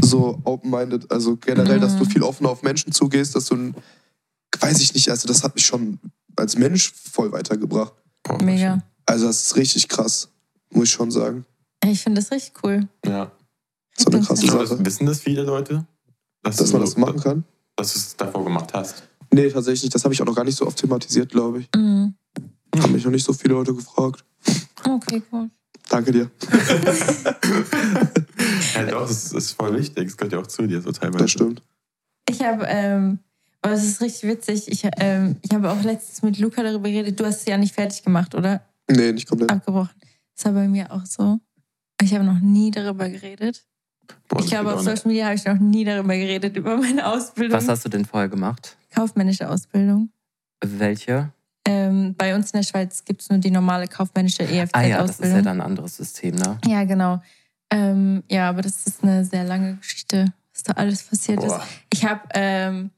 so open-minded, also generell, dass du Mhm. viel offener auf Menschen zugehst, dass du, ein- weiß ich nicht, also das hat mich schon als Mensch voll weitergebracht. Mega. Also das ist richtig krass, muss ich schon sagen. Ich finde das richtig cool. Ja. So eine krasse Sache, wissen das viele Leute? Dass, dass man so- das machen kann. Dass du es davor gemacht hast. Nee, tatsächlich nicht. Das habe ich auch noch gar nicht so oft thematisiert, glaube ich. Mhm. Haben mich noch nicht so viele Leute gefragt. Okay, cool. Danke dir. Ja, doch, das ist voll wichtig. Es gehört ja auch zu dir so teilweise. Das stimmt. Ich habe, ähm, aber es ist richtig witzig. Ich, ähm, ich habe auch letztens mit Luca darüber geredet. Du hast es ja nicht fertig gemacht, oder? Nee, nicht komplett. Abgebrochen. Das war bei mir auch so. Ich habe noch nie darüber geredet. Boah, ich glaube, geht auf. Social Media habe ich noch nie darüber geredet, über meine Ausbildung. Was hast du denn vorher gemacht? Kaufmännische Ausbildung. Welche? Ähm, bei uns in der Schweiz gibt es nur die normale kaufmännische EFZ-Ausbildung. Ah ja, das ist ja dann ein anderes System, ne? Ja, genau. Ähm, ja, aber das ist eine sehr lange Geschichte, was da alles passiert ist. Boah. Ich habe ähm,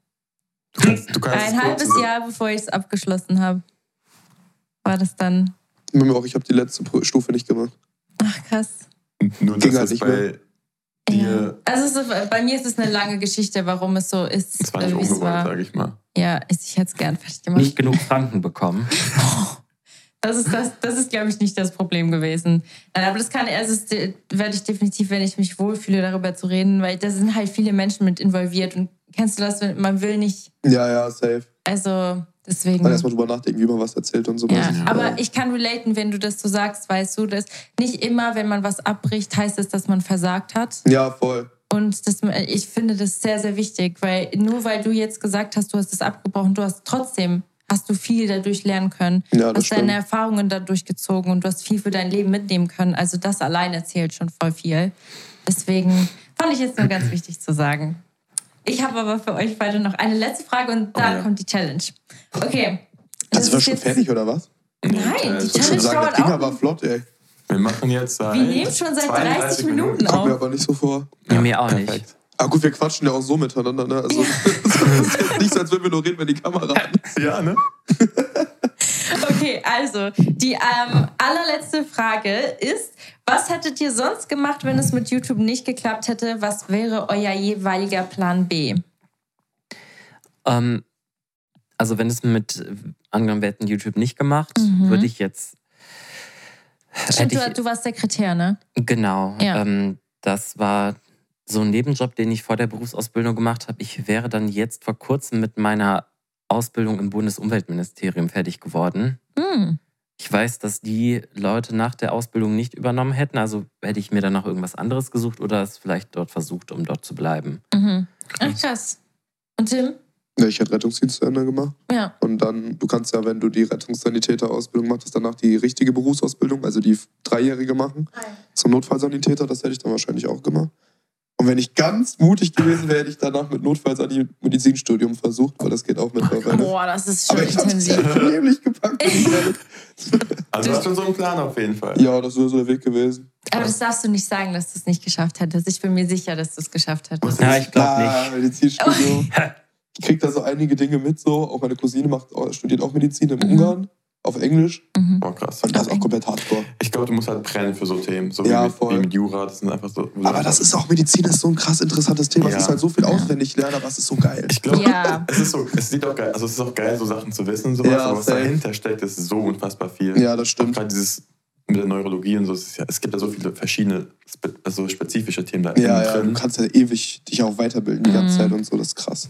Du kannst, du kannst ein es halbes kurz- Jahr, bevor ich es abgeschlossen habe, war das dann. Auch, ich habe die letzte Stufe nicht gemacht. Ach, krass. Nur Ging dass halt nicht bei mehr. Dir. Also es ist, bei mir ist es eine lange Geschichte, warum es so ist, Das war nicht äh, wie es ungewollt, war. sage ich mal. Ja, ich, hätte es gern fertig gemacht. Nicht genug Franken bekommen. Das ist, das, das ist glaube ich, nicht das Problem gewesen. Nein, aber das kann, also das de- werde ich definitiv, wenn ich mich wohlfühle, darüber zu reden, weil da sind halt viele Menschen mit involviert. Und kennst du das, man will nicht, Ja, ja, safe. Also deswegen. Mal erstmal drüber nachdenken, wie man was erzählt und sowas. Ja, Ja. aber ich kann relaten, wenn du das so sagst, weißt du, dass nicht immer, wenn man was abbricht, heißt es, dass man versagt hat. Ja, voll. Und das, ich finde das sehr, sehr wichtig, weil nur weil du jetzt gesagt hast, du hast es abgebrochen, du hast trotzdem, hast du viel dadurch lernen können. Ja, hast deine stimmt. Erfahrungen dadurch gezogen und du hast viel für dein Leben mitnehmen können. Also das allein erzählt schon voll viel. Deswegen fand ich jetzt nur ganz wichtig zu sagen. Ich habe aber für euch beide noch eine letzte Frage und dann Oh ja. kommt die Challenge. Okay. Das Also war ist schon jetzt- fertig, oder was? Nein, äh, die Challenge sagen, das dauert ging auch. aber flott, ey. Wir machen jetzt seit. Wir nehmen schon seit 32 30 Minuten Kommt mir auf. aber nicht so vor. Ja, mir auch nicht. perfekt. Ah gut, wir quatschen ja auch so miteinander, ne? Also es ist jetzt nicht so, als würden wir nur reden, wenn die Kamera an ist. Ja, ne? Okay, also die ähm, allerletzte Frage ist, was hättet ihr sonst gemacht, wenn es mit YouTube nicht geklappt hätte? Was wäre euer jeweiliger Plan B? Ähm, also wenn es mit angenommen wir hätten YouTube nicht gemacht, Mhm. würde ich jetzt Stimmt, hätte du, ich, du warst Sekretär, ne? genau. Ja. Ähm, das war so ein Nebenjob, den ich vor der Berufsausbildung gemacht habe. Ich wäre dann jetzt vor kurzem mit meiner Ausbildung im Bundesumweltministerium fertig geworden. Hm. Ich weiß, dass die Leute nach der Ausbildung nicht übernommen hätten. Also hätte ich mir dann noch irgendwas anderes gesucht oder es vielleicht dort versucht, um dort zu bleiben. Mhm. Ach, krass. Und Tim? Ja, ich hatte Rettungsdienst zu Ende gemacht. Ja. Und dann, du kannst ja, wenn du die Rettungssanitäter-Ausbildung machst, danach die richtige Berufsausbildung, also die dreijährige machen. Zum Notfallsanitäter, das hätte ich dann wahrscheinlich auch gemacht. Und wenn ich ganz mutig gewesen wäre, hätte ich danach mit Notfallsanitäter-Medizinstudium versucht, weil das geht auch mittlerweile. Boah, das ist schon Aber ich intensiv. gepackt. ich ehrlich. Also du hast schon so einen Plan auf jeden Fall. Ja, das wäre so der Weg gewesen. Aber das darfst du nicht sagen, dass du es nicht geschafft hättest. Ich bin mir sicher, dass du es geschafft hättest. Ja, ich glaube Ah, nicht. Medizinstudium. Ich krieg da so einige Dinge mit, so. Auch meine Cousine macht, studiert auch Medizin in Mhm. Ungarn, auf Englisch. Mhm. Boah, krass. Und das ist auch komplett hardcore. Ich glaube, du musst halt brennen für so Themen. So Ja, wie, mit, voll. wie mit Jura. Das sind einfach so. Aber das ist auch Medizin, ist so ein krass interessantes Thema. Es Ja. ist halt so viel auswendig lernen, aber es ist so geil. Ich glaube, Ja. es ist so, es sieht auch geil, also es ist auch geil, so Sachen zu wissen, sowas, Ja, aber was safe. dahinter steckt, ist so unfassbar viel. Ja, das stimmt. Gerade dieses mit der Neurologie und so, es, ist ja, es gibt ja so viele verschiedene, also spezifische Themen da Ja, ja, du kannst ja ewig dich auch weiterbilden die ganze Mhm. Zeit und so, das ist krass.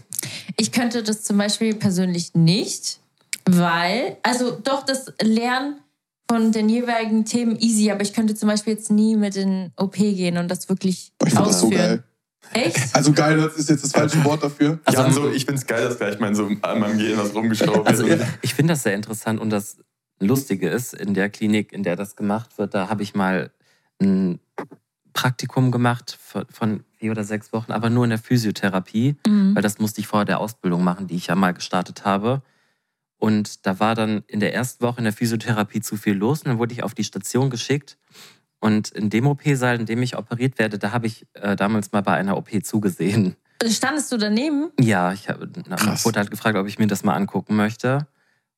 Ich könnte das zum Beispiel persönlich nicht, weil, also doch das Lernen von den jeweiligen Themen easy, aber ich könnte zum Beispiel jetzt nie mit in OP gehen und das wirklich Boah, ich finde das so ausführen. geil. Echt? Also geil, das ist jetzt das falsche Wort dafür. Also, ja, so, ich find's geil, dass gleich mein so an meinem Gehirn was rumgeschraubt Also wird. ich finde das sehr interessant und das Lustige ist, in der Klinik, in der das gemacht wird, da habe ich mal ein Praktikum gemacht von, von vier oder sechs Wochen, aber nur in der Physiotherapie, Mhm. weil das musste ich vor der Ausbildung machen, die ich ja mal gestartet habe. Und da war dann in der ersten Woche in der Physiotherapie zu viel los und dann wurde ich auf die Station geschickt. Und in dem OP-Saal, in dem ich operiert werde, da habe ich äh, damals mal bei einer OP zugesehen. Standest du daneben? Ja, ich hab, na, wurde halt gefragt, ob ich mir das mal angucken möchte.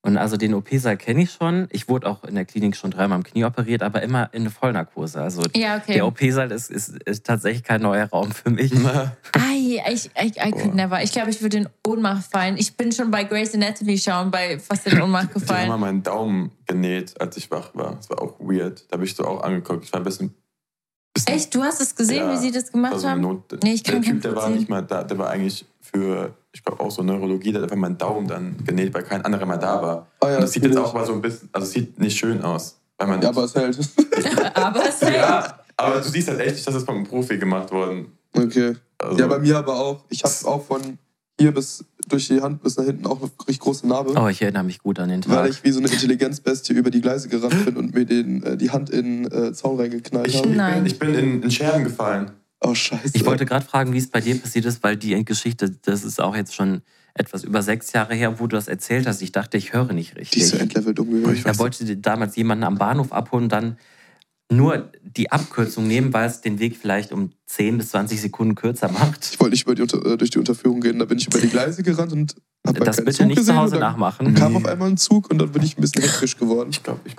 Und also den OP-Saal kenne ich schon. Ich wurde auch in der Klinik schon dreimal am Knie operiert, aber immer in eine Vollnarkose. Also Ja, okay. der OP-Saal ist, ist, ist tatsächlich kein neuer Raum für mich. Ei, ich, ich, I could never. Ich glaube, ich würde in Ohnmacht fallen. Ich bin schon bei Grey's Anatomy schauen, bei fast in Ohnmacht Die haben mal gefallen. meinen Daumen genäht, als ich wach war. Das war auch weird. Da habe ich so auch angeguckt. Ich war ein bisschen. Echt? Du hast es gesehen, Ja, wie sie das gemacht also haben? Not, Nee, ich kann der Typ, der war nicht mal da, der war eigentlich für, ich glaube auch so Neurologie, der hat einfach meinen Daumen dann genäht, weil kein anderer mehr da war. Ah, ja, Und das sieht jetzt auch mal so ein bisschen, also es sieht nicht schön aus. Weil man Ja, aber es hält. Aber es hält. ja, aber du siehst halt echt nicht, dass das von einem Profi gemacht worden. Okay. Also, Ja, bei mir aber auch. Ich habe auch von hier bis durch die Hand bis nach hinten auch eine richtig große Narbe. Oh, ich erinnere mich gut an den Weil Tag. ich wie so eine Intelligenzbestie über die Gleise gerannt bin und mir den, äh, die Hand in äh, Zaun reingeknallt ich, habe. Nein. ich bin in, in Scherben gefallen. Oh, scheiße. Ich wollte gerade fragen, wie es bei dir passiert ist, weil die Geschichte, das ist auch jetzt schon etwas über sechs Jahre her, wo du das erzählt hast. Ich dachte, ich höre nicht Die ist richtig. so Endlevel dumm gewesen. Da wollte damals jemanden am Bahnhof abholen und dann nur die Abkürzung nehmen, weil es den Weg vielleicht um 10 bis 20 Sekunden kürzer macht. Ich wollte nicht über die Unter äh, durch die Unterführung gehen. Da bin ich über die Gleise gerannt und hab halt Das keinen bitte Zug nicht zu gesehen Hause und dann nachmachen. Kam auf einmal ein Zug und dann bin ich ein bisschen hektisch geworden. Ich glaube, ich.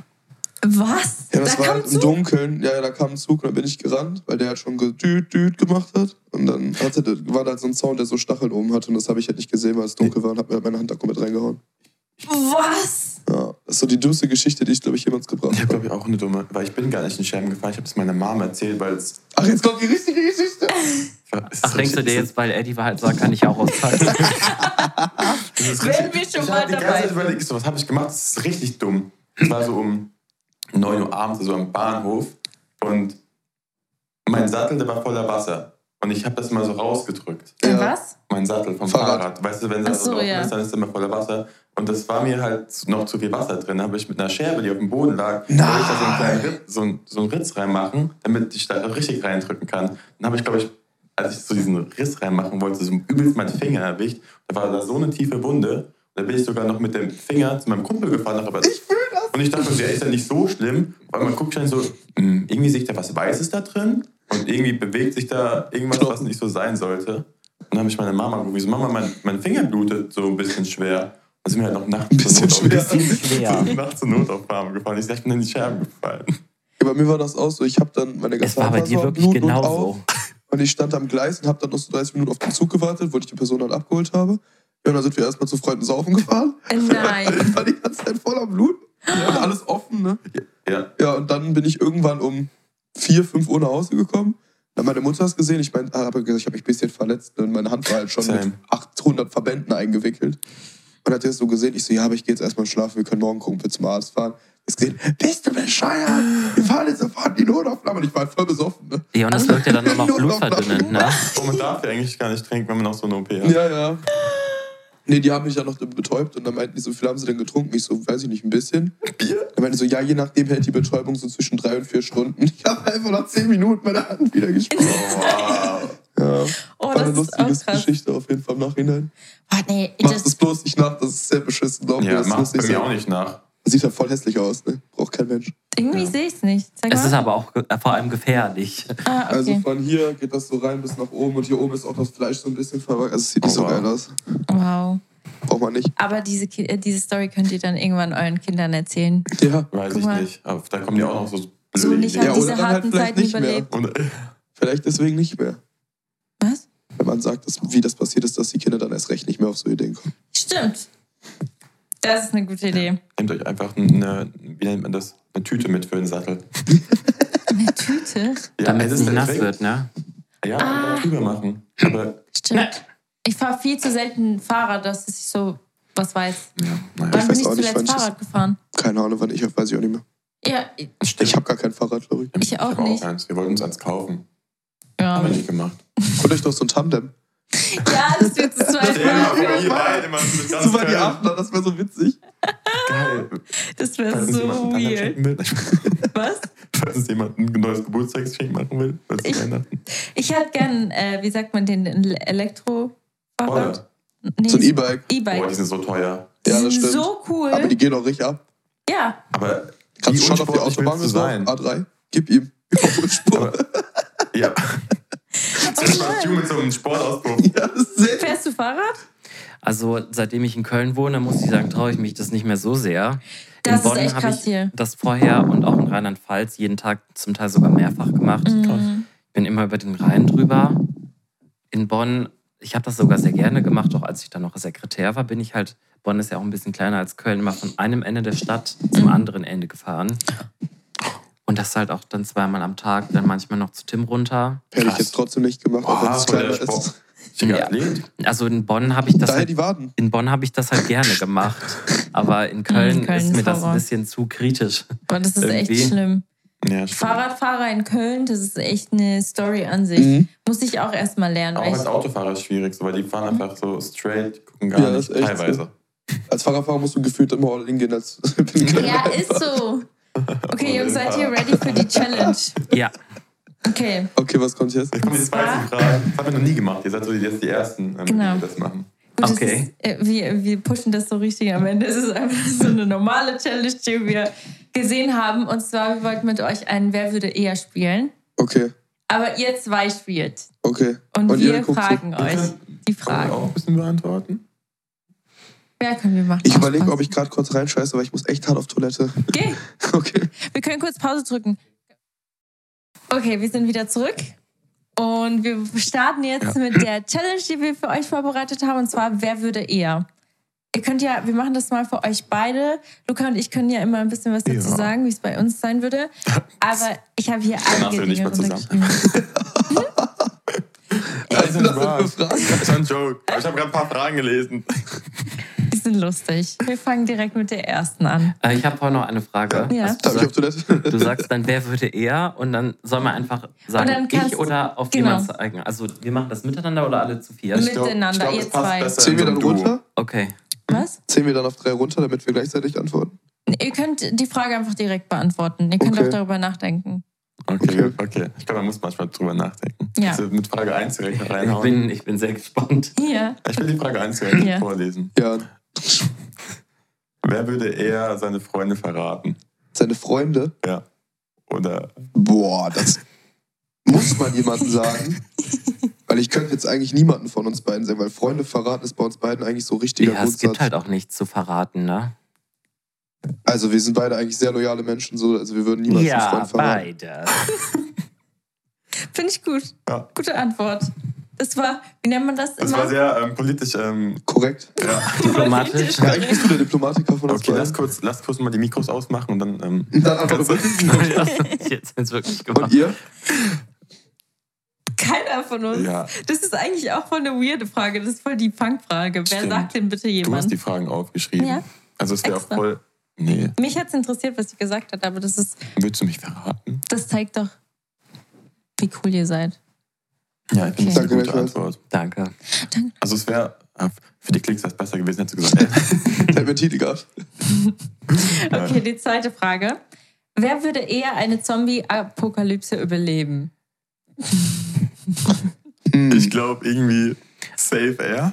Was? Ja, das da war kam halt im zu? Dunkeln. Ja, ja, da kam ein Zug und dann bin ich gerannt, weil der halt schon gedüt, düt gemacht hat. Und dann hatte, war da halt so ein Sound, der so Stacheln oben hatte. Und das habe ich halt nicht gesehen, weil es dunkel war und habe mir halt meine Hand da komplett reingehauen. Was? Ja, das ist so die dümmste Geschichte, die ich, glaube ich, jemals gebracht Ich habe, habe. glaube ich, auch eine dumme, weil ich bin gar nicht in Scherben gefallen. Ich habe es meiner Mom erzählt, weil es. Ach, jetzt kommt die richtige Geschichte. Ach, denkst du dir jetzt, weil Eddie Wahrheit sagt, kann ich auch auspacken? Wenn wir schon ich mal habe die ganze dabei Zeit überlegt, so, was habe ich gemacht? Das ist richtig dumm. Es war so um 9 Uhr abends, so am Bahnhof. Und mein Sattel, der war voller Wasser. Und ich habe das mal so rausgedrückt. Äh, Was? Mein Sattel vom Fahrrad. Fahrrad. Weißt du, wenn Ach das so, offen ja. ist, dann ist immer voller Wasser. Und das war mir halt noch zu viel Wasser drin. Da habe ich mit einer Scherbe, die auf dem Boden lag, ich da so einen, kleinen Ritz, so, einen, so einen Ritz reinmachen, damit ich da richtig reindrücken kann. Dann habe ich, glaube ich, als ich so diesen Riss reinmachen wollte, so übelst meinen Finger erwischt. Da war da so eine tiefe Wunde. Da bin ich sogar noch mit dem Finger zu meinem Kumpel gefahren. Ich fühle das. Und ich dachte, der ist ja nicht so schlimm. Weil man guckt schon so, hm, irgendwie sehe ich da was Weißes da drin. Und irgendwie bewegt sich da irgendwas, was nicht so sein sollte. Und dann habe ich meine Mama gerufen, Mama, mein, mein Finger blutet so ein bisschen schwer. Dann sind wir halt noch nachts Ein bisschen zur Not schwer. auf, nachts zur Notaufnahme gefahren. Ich sag, ich bin in die Scherben gefallen. Ja, bei mir war das auch so. Ich habe dann meine Es war bei dir wirklich Blut und genauso. auf. Und ich stand am Gleis und habe dann noch so 30 Minuten auf den Zug gewartet, wo ich die Person dann abgeholt habe. Ja, und dann sind wir erstmal zu Freunden saufen gefahren. Äh, Nein. Dann war die ganze Zeit voller Blut. Und alles offen, ne? Ja. Ja, und dann bin ich irgendwann um 4, 5 Uhr nach Hause gekommen. Dann meine Mutter hat es gesehen. Ich meine, habe gesagt, ich habe mich ein bisschen verletzt. Und meine Hand war halt schon Same. mit 800 Verbänden eingewickelt. Und hat er es so gesehen. Ich so, ja, aber ich gehe jetzt erstmal schlafen. Wir können morgen gucken, ob wir zum Arzt fahren. Ist gesehen, bist du bescheuert? Wir fahren jetzt sofort in die Notaufnahme. Und ich war halt voll besoffen, ne? Ja, und das wirkt ja dann auch noch blutverdünnend, ne? Und man darf ja eigentlich gar nicht trinken, wenn man noch so eine OP hat. Ja, ja. Nee, die haben mich dann noch betäubt und dann meinten die so, wie viel haben sie denn getrunken? Ich so, weiß ich nicht, ein bisschen. Bier? Dann meinten die so, ja, je nachdem hält die Betäubung so zwischen drei und vier Stunden. Ich habe einfach nach zehn Minuten meine Hand wieder gespielt. Wow. Ja, Oh, war eine das ist auch lustige krass. Geschichte auf jeden Fall im Nachhinein. Oh, nee, Macht das, das bloß nicht nach, das ist sehr beschissen. Glaub mir, Ja, das macht muss bei mir auch nicht nach. Sieht ja voll hässlich aus, ne? Braucht kein Mensch. irgendwie Ja. sehe ich es nicht. Sag Es mal. ist aber auch vor allem gefährlich. ah, okay. Also von hier geht das so rein bis nach oben und hier oben ist auch das Fleisch so ein bisschen verwachsen. Also es sieht nicht Oh, so wow. geil aus. wow. Braucht man nicht. Aber diese, äh, diese Story könnt ihr dann irgendwann euren Kindern erzählen. Ja. Weiß Guck ich mal. nicht. Aber da kommen die auch noch so blöde So nicht oder diese halt harten vielleicht Zeiten nicht mehr. überlebt. Und, äh, Vielleicht deswegen nicht mehr. Was? Wenn man sagt, dass, wie das passiert ist, dass die Kinder dann erst recht nicht mehr auf so Ideen kommen. Stimmt. Das ist eine gute Idee. Nehmt euch einfach eine, wie nennt man das, eine Tüte mit für den Sattel. Eine Tüte. Ja, Damit es nicht nass Trick. wird, ne? Ja, Ah. drüber machen. Aber, Stimmt. Ich fahre viel zu selten Fahrrad, dass ich so was weiß. ja, naja. Wann weiß bin ich auch nicht, zuletzt ich das- Fahrrad gefahren? Keine Ahnung, wann ich auf, weiß ich auch nicht mehr. Ja, Ich habe gar kein Fahrrad, glaube ich. ich auch hab nicht. eins. Wir wollten uns eins kaufen. Ja, Haben wir nicht gemacht. Holt euch doch so ein Tandem. ja das wird zu zweit. So war die Abender, das wäre so witzig. Geil. Das wäre so weird. Was? Falls uns jemand ein neues Geburtstagsgeschenk machen will. Ich- Weihnachten. Ich hätte gern, äh, wie sagt man den, Elektrofahrrad? Oder? Nee, So ein E-Bike. Boah, die E-Bike. sind so teuer. Ja, Die das sind stimmt. so cool. Aber die gehen auch richtig ab. ja, Aber Kannst du schon auf die Autobahn sein? A3? Gib ihm. Überholspur. Aber- Ja. Das ist mal Schuh mit so einem Sportauspuff. ja, sehr fährst du Fahrrad? Also seitdem ich in Köln wohne, muss ich sagen, traue ich mich das nicht mehr so sehr. Das in ist Bonn echt habe ich hier. das vorher und auch in Rheinland-Pfalz jeden Tag zum Teil sogar mehrfach gemacht. Mhm. bin immer über den Rhein drüber. In Bonn, ich habe das sogar sehr gerne gemacht, auch als ich dann noch Sekretär war, bin ich halt, Bonn ist ja auch ein bisschen kleiner als Köln, immer von einem Ende der Stadt Mhm. zum anderen Ende gefahren. Und das halt auch dann zweimal am Tag, dann manchmal noch zu Tim runter. Hätte ich jetzt trotzdem nicht gemacht, auch wenn es kleiner ist. Ja. Also in Bonn habe ich das Daher halt, die Waden. in Bonn habe ich das halt gerne gemacht. Aber in Köln, Köln ist mir das ein bisschen zu kritisch. Boah, das ist echt Irgendwie. schlimm. Ja. Fahrradfahrer in Köln, das ist echt eine Story an sich. Mhm. Muss ich auch erstmal lernen. Auch als Autofahrer ist schwierig, so, weil die fahren einfach so straight, gucken gar Ja, das nicht, ist echt teilweise. Als Fahrradfahrer musst du gefühlt immer all in gehen. Als ja, ist so. Okay, Jungs, seid ihr ready für die Challenge? Ja, Okay. Okay, was kommt jetzt? Jetzt kommen die zweiten Fragen. Das haben wir noch nie gemacht. Ihr seid so jetzt die Ersten, ähm, Genau. die das machen. Gut, Okay. Ist, äh, wir, wir pushen das so richtig am Ende. Es ist einfach so eine normale Challenge, die wir gesehen haben. Und zwar, wir wollten mit euch einen Wer würde eher spielen. Okay, Aber ihr zwei spielt. okay. Und, Und wir fragen Wir euch können- die Wollen wir Fragen. auch ein bisschen beantworten? Ja, können wir machen. Ich überlege, ob ich gerade kurz reinscheiße, weil ich muss echt hart auf Toilette. Okay, Okay. wir können kurz Pause drücken. Okay, wir sind wieder zurück. Und wir starten jetzt Ja. mit der Challenge, die wir für euch vorbereitet haben. Und zwar, wer würde eher? Ihr könnt ja, wir machen das mal für euch beide. Luca und ich können ja immer ein bisschen was dazu Ja. sagen, wie es bei uns sein würde. Aber ich habe hier Danach einige Dinge runtergeschrieben. Das Fragen? Das ist ein Joke. Aber ich habe gerade ein paar Fragen gelesen. Sind lustig. Wir fangen direkt mit der ersten an. äh, ich habe vorher noch eine Frage. Ja. Du, ich auf sagst, Toilette? du sagst dann, wer würde eher? Und dann soll man einfach sagen, ich oder auf genau. jemanden zeigen. Also wir machen das miteinander oder alle zu vier? Mit- Ich glaub- Miteinander, ich glaub, ihr zwei. Zählen wir so dann runter? Okay. Was? Zählen wir dann auf drei runter, damit wir gleichzeitig antworten? Ihr könnt die Frage einfach direkt beantworten. Ihr könnt Okay. auch darüber nachdenken. Okay, Okay. Ich glaube, man muss manchmal drüber nachdenken. Ja. Also mit Frage 1 direkt Ich reinhauen. bin, ich bin sehr gespannt. Hier. ich will die Frage 1 direkt Ja. vorlesen. Ja. Wer würde eher seine Freunde verraten? Seine Freunde? Ja. Oder Boah, das muss man jemandem sagen. Weil ich könnte jetzt eigentlich niemanden von uns beiden sagen, weil Freunde verraten ist bei uns beiden eigentlich so richtiger Ja, es Grundsatz. gibt halt auch nichts zu verraten, ne? Also wir sind beide eigentlich sehr loyale Menschen, so, also wir würden niemals einen Freund verraten. beide. Finde ich gut. Ja. Gute Antwort. Das war, wie nennt man das das immer? war sehr ähm, politisch. Ähm, Korrekt. ja. Diplomatisch. Ja, eigentlich bist du der Diplomatiker von uns Okay, lass kurz, lass kurz mal die Mikros ausmachen und dann. Ähm, Und dann einfach Kannst du- jetzt jetzt wirklich Und gemacht. ihr? Keiner von uns. ja, Das ist eigentlich auch voll eine weirde Frage. Das ist voll die Fangfrage. Wer Stimmt. sagt denn bitte du hast jemand? die Fragen aufgeschrieben. Ja. Also es wäre auch Extra. voll. Nee, Mich hat es interessiert, was sie gesagt hat, aber das ist, willst du mich verraten? das zeigt doch, wie cool ihr seid. Ja, ich finde das Danke, eine gute. Antwort. Danke. Also es wäre. äh, Für die Klicks es besser gewesen, hättest du gesagt. Ey. Der hat mir Titel gehabt. Okay, die zweite Frage. Wer würde eher eine Zombie-Apokalypse überleben? Hm. Ich glaube irgendwie Safe Air.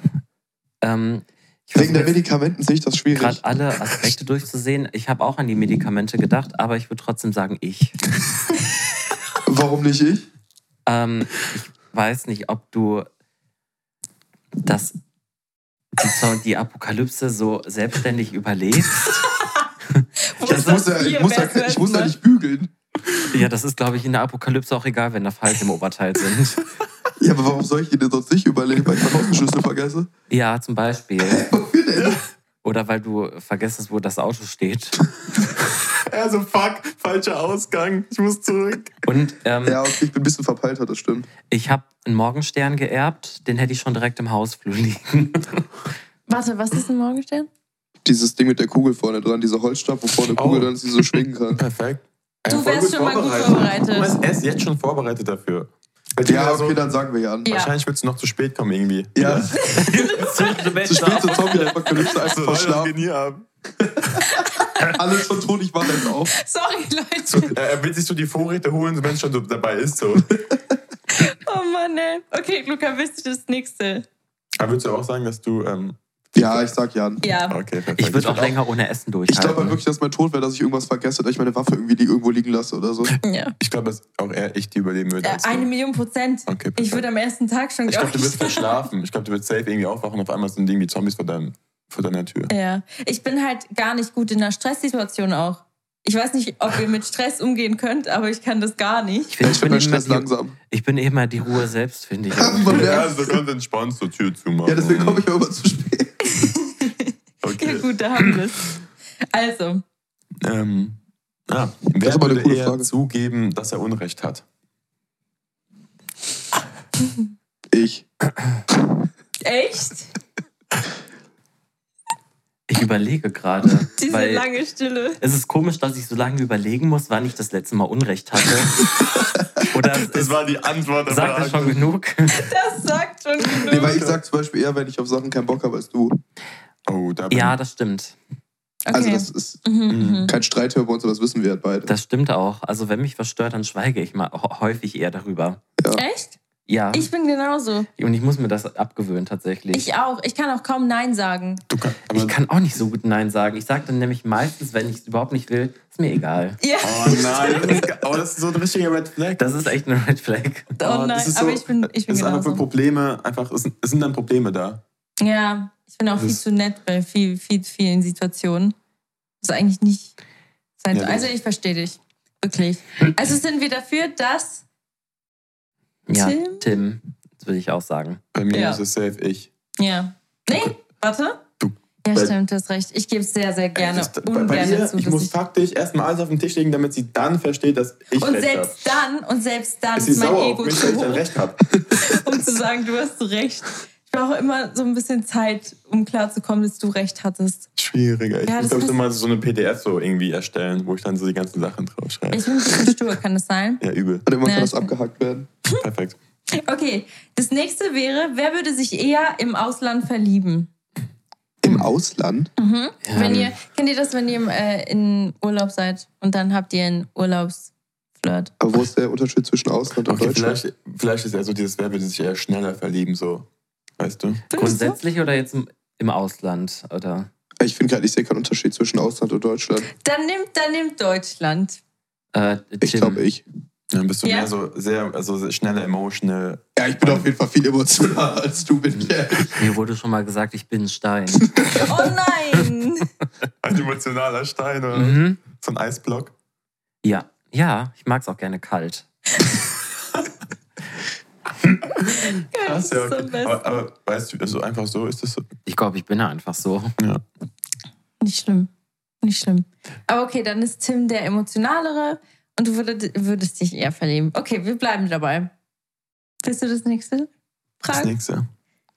Ähm, ich Wegen der Medikamenten sehe ich das schwierig. gerade alle Aspekte durchzusehen. Ich habe auch an die Medikamente gedacht, aber ich würde trotzdem sagen, ich. Warum nicht ich? Ähm, ich weiß nicht, ob du das, die, die Apokalypse so selbstständig überlebst. Muss, das ja, ich muss, ja, ich muss ja nicht bügeln. Ja, das ist, glaube ich, in der Apokalypse auch egal, wenn da Falten im Oberteil sind. Ja, aber warum soll ich ihn denn sonst nicht überleben, weil ich meinen Außenschlüssel vergesse? Ja, zum Beispiel. Wofür denn? Oder weil du vergisst, wo das Auto steht. Ja, so fuck, falscher Ausgang, ich muss zurück. Und ähm, Ja, okay, ich bin ein bisschen verpeilter, das stimmt. ich habe einen Morgenstern geerbt, den hätte ich schon direkt im Hausflur liegen. Warte, was ist ein Morgenstern? Dieses Ding mit der Kugel vorne dran, dieser Holzstab, wo vorne eine Oh. Kugel dann sie so schwingen kann. Perfekt. Du wärst schon mal gut vorbereitet. Du bist erst jetzt schon vorbereitet dafür. Ja, so- okay, dann sagen wir ja. Wahrscheinlich willst du noch zu spät kommen irgendwie. Ja, du zu spät zu einfach Also, Leute, das verschlafen. Alles schon tot, ich warte jetzt auf. Sorry, Leute. Er er will sich so die Vorräte holen, wenn es schon so dabei ist. So. Oh Mann, ey. Okay, Luca, willst du das nächste? Aber würdest du auch sagen, dass du. Ähm, Ja, ich sag Jan. Ja. okay, perfekt. Ich würde auch länger ohne Essen Ich glaube durchhalten. halt wirklich, dass mein Tod wäre, dass ich irgendwas vergesse, dass ich meine Waffe irgendwie li- irgendwo liegen lasse oder so. ja. Ich glaube, dass auch eher ich die überleben würde. Äh, eine Million Prozent. Okay, perfekt. Ich würde am ersten Tag schon, Ich glaube, glaube du wirst verschlafen. Ich glaube, du wirst safe irgendwie aufwachen und auf einmal sind irgendwie Zombies vor, deinem, vor deiner Tür. Ja. Ich bin halt gar nicht gut in einer Stresssituation auch. Ich weiß nicht, ob ihr mit Stress umgehen könnt, aber ich kann das gar nicht. Ich, find, Ich ich, bin Stress die, langsam. ich bin immer die Ruhe selbst, finde ich. Ja, also ganz entspannt zur Tür zumachen. Ja, deswegen komme ich ja immer zu spät. Okay. Ja gut, da haben wir es. Also, Ähm, ja. Das Wer ist aber eine würde coole eher Frage. zugeben, dass er Unrecht hat? Ich. echt? Ich überlege gerade. Diese weil lange Stille. Es ist komisch, dass ich so lange überlegen muss, wann ich das letzte Mal Unrecht hatte. Oder es Das war die Antwort. sagt das schon Frage. genug? Das sagt schon Nee, genug. weil ich sag zum Beispiel eher, wenn ich auf Sachen keinen Bock habe als du. Oh, da bin Ja, das stimmt. Okay. Also das ist mhm, mhm. kein Streit hier bei uns, aber das wissen wir halt beide. Das stimmt auch. Also wenn mich was stört, dann schweige ich mal häufig eher darüber. Echt? Ja. Ich bin genauso. und ich muss mir das abgewöhnen tatsächlich. Ich auch. Ich kann auch kaum Nein sagen. Du kann, aber, Ich kann auch nicht so gut Nein sagen. Ich sage dann nämlich meistens, wenn ich es überhaupt nicht will, ist mir egal. Ja. oh nein, das ist, oh, das ist so ein richtiger Red Flag. Das ist echt eine Red Flag. Oh das nein, ist aber so- ich bin, ich bin es ist einfach für. Probleme, einfach, es sind, es sind dann Probleme da. Ja, ich bin auch viel Das- zu nett bei viel, viel, vielen Situationen. Das ist eigentlich nicht sein. Ja, das- also ich verstehe dich. Wirklich. Also sind wir dafür, dass. Ja, Tim? Tim, das würde ich auch sagen. Bei mir Ja. ist es safe ich. Ja. Nee, warte. Du- Ja, bei- stimmt, du hast recht. Ich gebe es sehr, sehr gerne, Das- bei, bei ihr, dazu. ich muss ich faktisch erstmal alles auf den Tisch legen, damit sie dann versteht, dass ich und recht habe. selbst dann, und selbst dann Ist ist mein sauer auf Ego mich, zu weil ich dann hoch, recht habe. um zu sagen, du hast recht. Ich brauche immer so ein bisschen Zeit, um klarzukommen, dass du recht hattest. Schwieriger. Ich Ja, muss, glaube ich, ist- mal so eine PDF so irgendwie erstellen, wo ich dann so die ganzen Sachen draufschreibe. Ich bin ein bisschen stur, kann das sein? Ja, übel. Und irgendwann Ja, kann das abgehackt werden. Perfekt. Okay, das nächste wäre, wer würde sich eher im Ausland verlieben? Im Ausland? Mhm. Wenn Ähm, ihr, kennt ihr das, wenn ihr äh, in Urlaub seid und dann habt ihr einen Urlaubsflirt? Aber wo ist der Unterschied zwischen Ausland und Okay, Deutschland? vielleicht, vielleicht ist eher so dieses, wer würde sich eher schneller verlieben, so. Weißt du? Findest du? Grundsätzlich oder jetzt im, im Ausland? Oder? Ich finde gerade, ich sehe keinen Unterschied zwischen Ausland und Deutschland. Dann nimmt, dann nimmt Deutschland. Äh, Ich glaube ich. Dann bist du Ja. mehr so sehr, also sehr schneller emotional. Ja, ich bin auf jeden Fall viel emotionaler als du, bin ich ehrlich. Mir wurde schon mal gesagt, ich bin ein Stein. Oh nein! Ein emotionaler Stein oder mhm. so ein Eisblock. Ja, ja, ich mag es auch gerne kalt. das ist ja, so okay. best. aber, aber weißt du, also einfach so ist es so. Ich glaube, ich bin einfach so. Nicht schlimm. Nicht schlimm. Aber okay, dann ist Tim der emotionalere und du würdest, würdest dich eher verlieben. Okay, wir bleiben dabei. Willst du das nächste Das fragen? nächste.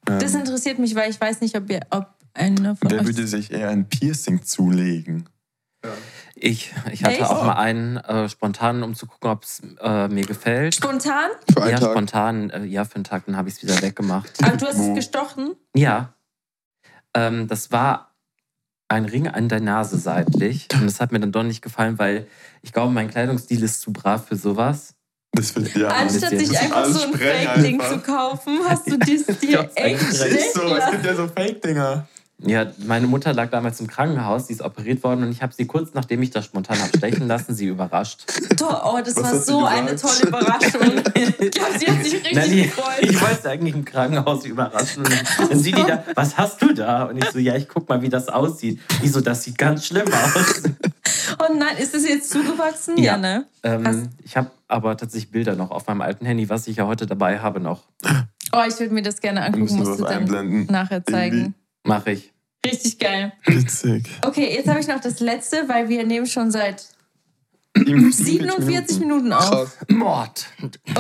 Das Ähm, interessiert mich, weil ich weiß nicht, ob ihr, ob einer von wer euch. würde sich eher ein Piercing zulegen? Ich, ich hatte Echt? auch mal einen äh, spontan, um zu gucken, ob es äh, mir gefällt. Spontan? Für einen Ja, Tag. spontan, äh, ja, für einen Tag, dann habe ich es wieder weggemacht. Aber du hast es gestochen? Ja. Ähm, das war ein Ring an der Nase seitlich. Und das hat mir dann doch nicht gefallen, weil ich glaube, mein Kleidungsstil ist zu brav für sowas. Das will, ja, Anstatt sich einfach so ein Fake-Ding zu kaufen, hast du dies dir echt schlecht so, es gibt ja so Fake-Dinger. Ja, meine Mutter lag damals im Krankenhaus, die ist operiert worden und ich habe sie kurz nachdem ich das spontan habe stechen lassen, sie überrascht. Oh, das Was war sie so eine tolle Überraschung. Ich glaube, sie hat sich richtig Nein, die, gefreut. ich wollte sie eigentlich im Krankenhaus überraschen. Und dann sieht die da, was hast du da? Und ich so, ja, ich guck mal, wie das aussieht. Die so, das sieht ganz schlimm aus. Oh nein, ist das jetzt zugewachsen? Ja. Ja, ne? Ähm, ich habe aber tatsächlich Bilder noch auf meinem alten Handy, was ich ja heute dabei habe noch. Oh, ich würde mir das gerne angucken, müssen musst du dann einblenden. nachher zeigen. Irgendwie. Mache ich. Richtig geil. Witzig. Okay, jetzt habe ich noch das letzte, weil wir nehmen schon seit 47 Minuten auf. Mord.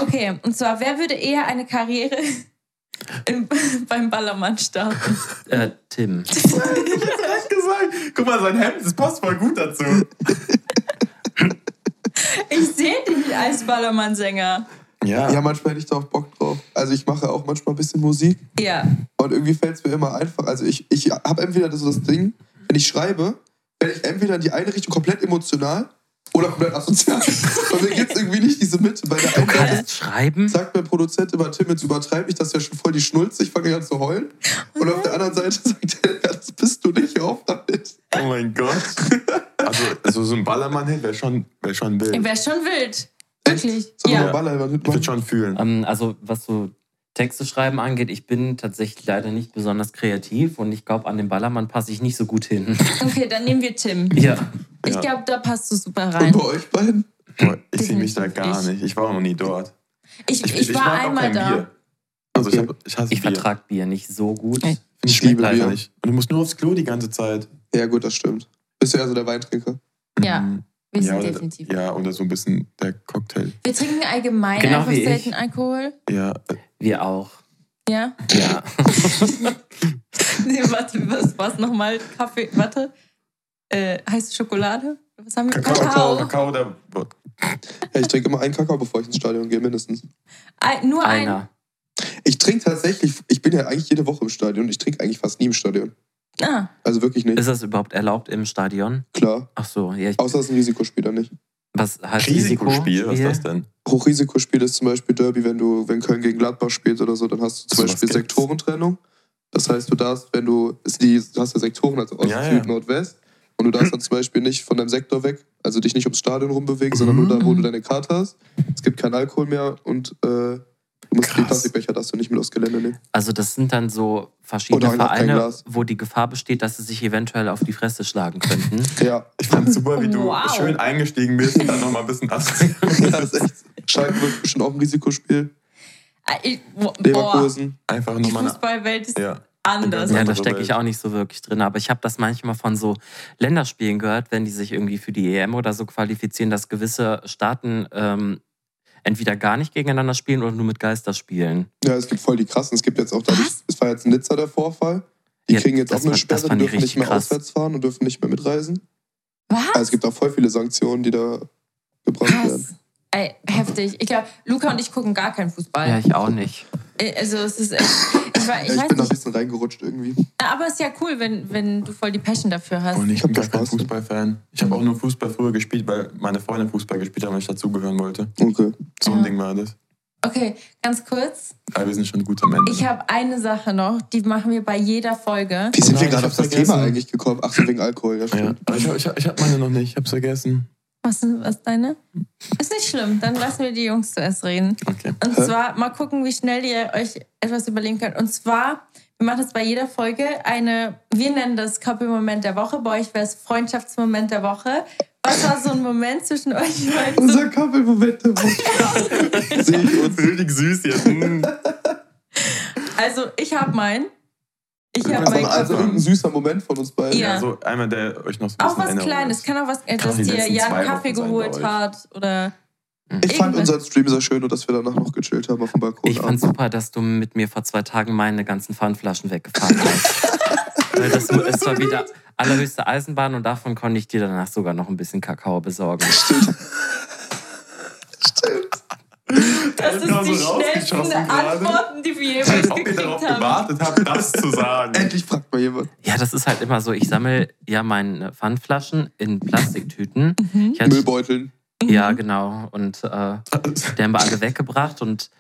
Okay, und zwar, wer würde eher eine Karriere im, beim Ballermann starten? Äh, Tim. Echt gesagt. Guck mal, sein Hemd, das passt voll gut dazu. Ich sehe dich als Ballermann-Sänger. Ja. Ja, manchmal hätte ich da auch Bock drauf. Also ich mache auch manchmal ein bisschen Musik Ja. und irgendwie fällt es mir immer einfach. Also ich, ich habe entweder so das Ding, wenn ich schreibe, werde ich entweder in die eine Richtung komplett emotional oder komplett asozial. Bei mir gibt es irgendwie nicht diese Mitte. Bei der Du einen Seite kannst schreiben. sagt mein Produzent immer, Tim, jetzt übertreibe ich das ja schon voll die Schnulze, ich fange an zu heulen. Und auf der anderen Seite sagt er, ja, das bist du nicht, hör auf damit. Oh mein Gott. Also, also so ein Ballermann-Hit wäre schon, wär schon wild. Wäre schon wild. Wirklich. Sollen wir Ja. mal Ballermann Ich würde schon fühlen. Ähm, also, was so Texte schreiben angeht, ich bin tatsächlich leider nicht besonders kreativ und ich glaube, an den Ballermann passe ich nicht so gut hin. Okay, dann nehmen wir Tim. ja. Ich Ja. glaube, da passt du super Und rein. bei euch beiden? Boah, Ich sehe mich da gar ich. nicht. Ich war auch noch nie dort. Ich, ich, war mag auch einmal da. Bier. Also ich, hab, ich hasse Ich Bier. vertrag Bier nicht so gut. Ich Ich liebe leider Bier. nicht. Und du musst nur aufs Klo die ganze Zeit. Ja gut, das stimmt. Bist du eher so der Weintrinker? Ja, Mhm. Wir sind ja, oder, definitiv. Ja, oder so ein bisschen der Cocktail. Wir trinken allgemein Genau einfach wie ich. selten Alkohol. Ja, äh, Wir auch. Ja. Ja. Nee, warte, was war's nochmal? Kaffee, warte. Äh, heiße Schokolade? Was haben wir? Kakao, Kakao, Kakao oder Wodka. Ja, ich trinke immer einen Kakao, bevor ich ins Stadion gehe, mindestens. Ein, nur ein. Einer. Ich trinke tatsächlich, ich bin ja eigentlich jede Woche im Stadion, ich trinke eigentlich fast nie im Stadion. Ah, Also wirklich nicht. Ist das überhaupt erlaubt im Stadion? Klar. Ach so, ja. Ich, Außer es ist ein Risikospieler nicht. was heißt Risikospiel, was ist Risikospiel? das denn? Hochrisikospiel ist zum Beispiel Derby, wenn du, wenn Köln gegen Gladbach spielt oder so, dann hast du zum Sowas Beispiel. Sektorentrennung. Das heißt, du darfst, wenn du, die, du hast ja Sektoren, also Ost, Ja, ja. Süd, Nord, West. Und du darfst dann zum Beispiel nicht von deinem Sektor weg, also dich nicht ums Stadion rumbewegen, sondern nur da, wo du deine Karte hast. Es gibt keinen Alkohol mehr und äh, du musst die Krass. Plastikbecher darfst du nicht mit aufs Gelände nehmen. Also das sind dann so verschiedene Vereine, wo die Gefahr besteht, dass sie sich eventuell auf die Fresse schlagen könnten. Ja, Ich fand super, wie du Wow. schön eingestiegen bist und dann nochmal ein bisschen ab. das ist echt. Schalke wird bestimmt auch ein Risikospiel. Ah, ich- boah, Leverkusen. Einfach die nochmal eine. Fußballwelt ist Ja. anders. Ja, da stecke ich auch nicht so wirklich drin. Aber ich habe das manchmal von so Länderspielen gehört, wenn die sich irgendwie für die EM oder so qualifizieren, dass gewisse Staaten ähm, entweder gar nicht gegeneinander spielen oder nur mit Geister spielen. Ja, es gibt voll die krassen. Es gibt jetzt auch dadurch, es war jetzt in Nizza der Vorfall. Die Ja, kriegen jetzt auch eine war- Sperre, die dürfen nicht mehr krass. auswärts fahren und dürfen nicht mehr mitreisen. Was? Also es gibt auch voll viele Sanktionen, die da gebracht werden. Krass. Ey, heftig. Ich glaube, Luca und ich gucken gar keinen Fußball. Ja, ich auch nicht. Äh, Also es ist echt. Ich, war, ich Ja, ich weiß bin da ein nicht. bisschen reingerutscht irgendwie. Aber es ist ja cool, wenn, wenn du voll die Passion dafür hast. Und ich Ich bin gar kein. Fußballfan. Ich habe auch nur Fußball früher gespielt, weil meine Freundin Fußball gespielt hat und ich dazugehören wollte. Okay. So ein Ja. Ding war das. Okay, ganz kurz. Aber wir sind schon gut am Ende. Ich habe eine Sache noch, die machen wir bei jeder Folge. Wie sind nein, wir ich gerade auf das vergessen. Thema eigentlich gekommen? Ach so, wegen Alkohol, ja ja. stimmt. Aber ich, hab- ich, hab- ich habe meine noch nicht. Ich hab's vergessen. Was ist was deine? Ist nicht schlimm, dann lassen wir die Jungs zuerst reden. Okay. Und zwar mal gucken, wie schnell ihr euch etwas überlegen könnt. Und zwar, wir machen das bei jeder Folge eine, wir nennen das Couple-Moment der Woche. Bei euch wäre es Freundschaftsmoment der Woche. Was war so ein Moment zwischen euch beiden? Unser Couple-Moment der Woche. Sehe ich uns. Richtig süß jetzt. Mm. Also, ich habe meinen. Ich habe Also, meinen. also irgendein süßer Moment von uns beiden. Ja. Ja, so einmal, der euch noch so ein Auch bisschen was Erinnerung Kleines. ist. Kann auch was, äh, Kann dass die dir letzten Jan zwei Kaffee Wochen sein geholt euch. hat oder. Ich fand Irgendwas. unseren Stream sehr schön und dass wir danach noch gechillt haben auf dem Balkon. Ich fand super, dass du mit mir vor zwei Tagen meine ganzen Pfandflaschen weggefahren hast. Weil das es war wieder allerhöchste Eisenbahn und davon konnte ich dir danach sogar noch ein bisschen Kakao besorgen. Das ist ist die so schnellsten. Antworten, die wir Als jemals ob ihr gekriegt darauf haben. gewartet habt, das zu sagen. Endlich fragt mal jemand. Ja, das ist halt immer so. Ich sammle ja meine Pfandflaschen in Plastiktüten. Mhm. Hatte, Müllbeuteln. ja, genau. Und äh, die haben wir alle weggebracht und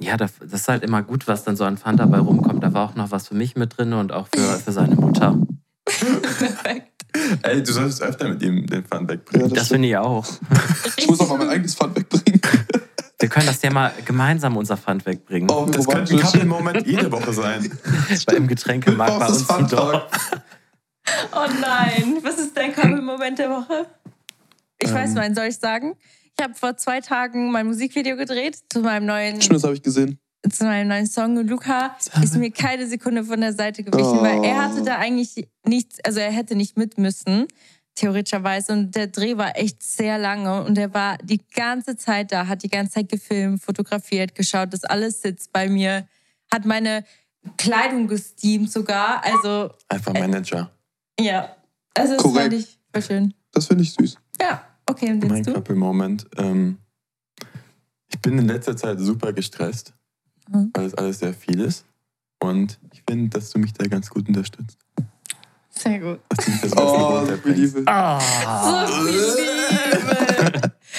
ja, das das ist halt immer gut, was dann so an Pfand dabei rumkommt. Da war auch noch was für mich mit drin und auch für, für seine Mutter. Perfekt. Ey, du solltest öfter mit ihm den Pfand Ja, wegbringen. das Das stimmt. finde ich auch. Ich muss auch mal mein eigenes Pfand wegbringen. Wir können das ja mal gemeinsam unser Pfand wegbringen. Oh, Das könnte ein Couple-Moment jede Woche sein. Bei im Getränkemarkt bei Das uns Pfandtag. Dorf. Oh nein. Was ist dein Couple-Moment der Woche? Ich weiß Ähm. meinen, soll ich sagen? Ich habe vor zwei Tagen mein Musikvideo gedreht zu meinem neuen. Das habe ich gesehen. zu meinem neuen Song. Und Luca ist mir keine Sekunde von der Seite gewichen, Oh. weil er hatte da eigentlich nichts, also er hätte nicht mit müssen, theoretischerweise. Und der Dreh war echt sehr lange und er war die ganze Zeit da, hat die ganze Zeit gefilmt, fotografiert, geschaut, dass alles sitzt bei mir, hat meine Kleidung gesteamt sogar. Also, Einfach Manager. ja. Also, das Korrekt. fand ich voll schön. Das finde ich süß. Ja, okay, und Mein jetzt du? Couple-Moment. Ähm, ich bin in letzter Zeit super gestresst, Mhm. weil es alles sehr viel ist. Und ich finde, dass du mich da ganz gut unterstützt. Sehr gut. Das Oh, so Liebe. So viel Liebe.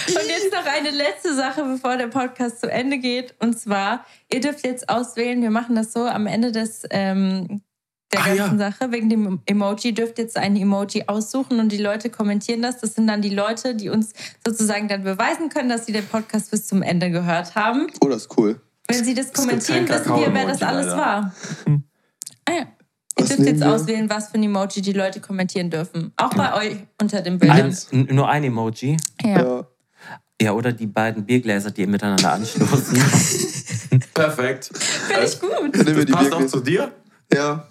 Und jetzt noch eine letzte Sache, bevor der Podcast zu Ende geht. Und zwar, ihr dürft jetzt auswählen, wir machen das so am Ende des, ähm, der Ah, ganzen ja. Sache, wegen dem Emoji, dürft jetzt ein Emoji aussuchen und die Leute kommentieren das. Das sind dann die Leute, die uns sozusagen dann beweisen können, dass sie den Podcast bis zum Ende gehört haben. Oh, das ist cool. Wenn sie das gibt kommentieren, wissen wir, wer das alles leider. war. Ah, ja. Ihr dürft jetzt wir? auswählen, was für ein Emoji die Leute kommentieren dürfen. Auch bei euch unter dem Bild. Ein, nur ein Emoji. Ja. Ja. Ja, oder die beiden Biergläser, die miteinander anstoßen. Perfekt. Finde ich gut. Das die passt auch Biergläser. zu dir? Ja.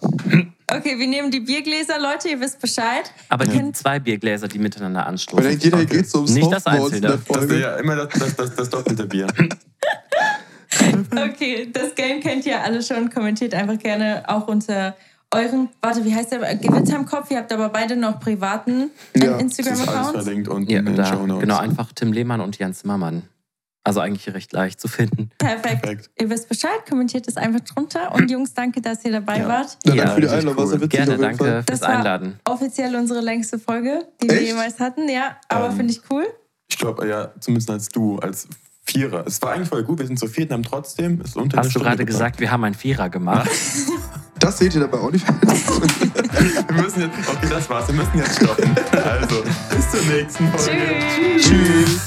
Okay, wir nehmen die Biergläser, Leute, ihr wisst Bescheid. Aber Ihr die zwei Biergläser, die miteinander Weil anstoßen. dann geht, Okay. geht so ums Nicht das Einzelne. Das ist ja immer das, das, das, das doppelte Bier. Okay, das Game kennt ihr alle schon. Kommentiert einfach gerne auch unter euren. Warte, wie heißt der? Gewitter im Kopf. Ihr habt aber beide noch privaten äh, Ja, Das ist alles Instagram-Accounts. verlinkt unten ja, in da, Show Notes. genau, einfach Tim Lehmann und Jan Zimmermann. Also eigentlich recht leicht zu finden. Perfekt. Perfekt. Ihr wisst Bescheid, kommentiert es einfach drunter. Und Jungs, danke, dass ihr dabei Ja. wart. Ja, Ja, danke für die Einladung. War cool. sehr witzig Gerne, danke Fall. fürs Das war- Einladen. Offiziell unsere längste Folge, die wir Echt? jemals hatten. Ja, aber Ähm, finde ich cool. Ich glaube, ja, zumindest als du, als Vierer. Es war eigentlich voll gut, wir sind zu viert und haben trotzdem ist unter Hast du gerade gesagt, wir haben einen Vierer gemacht? Das seht ihr dabei auch nicht. Wir müssen jetzt, okay, das war's, wir müssen jetzt stoppen. Also, bis zur nächsten Folge. Tschüss. Tschüss.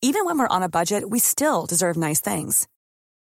Even when we're on a budget, we still deserve nice things.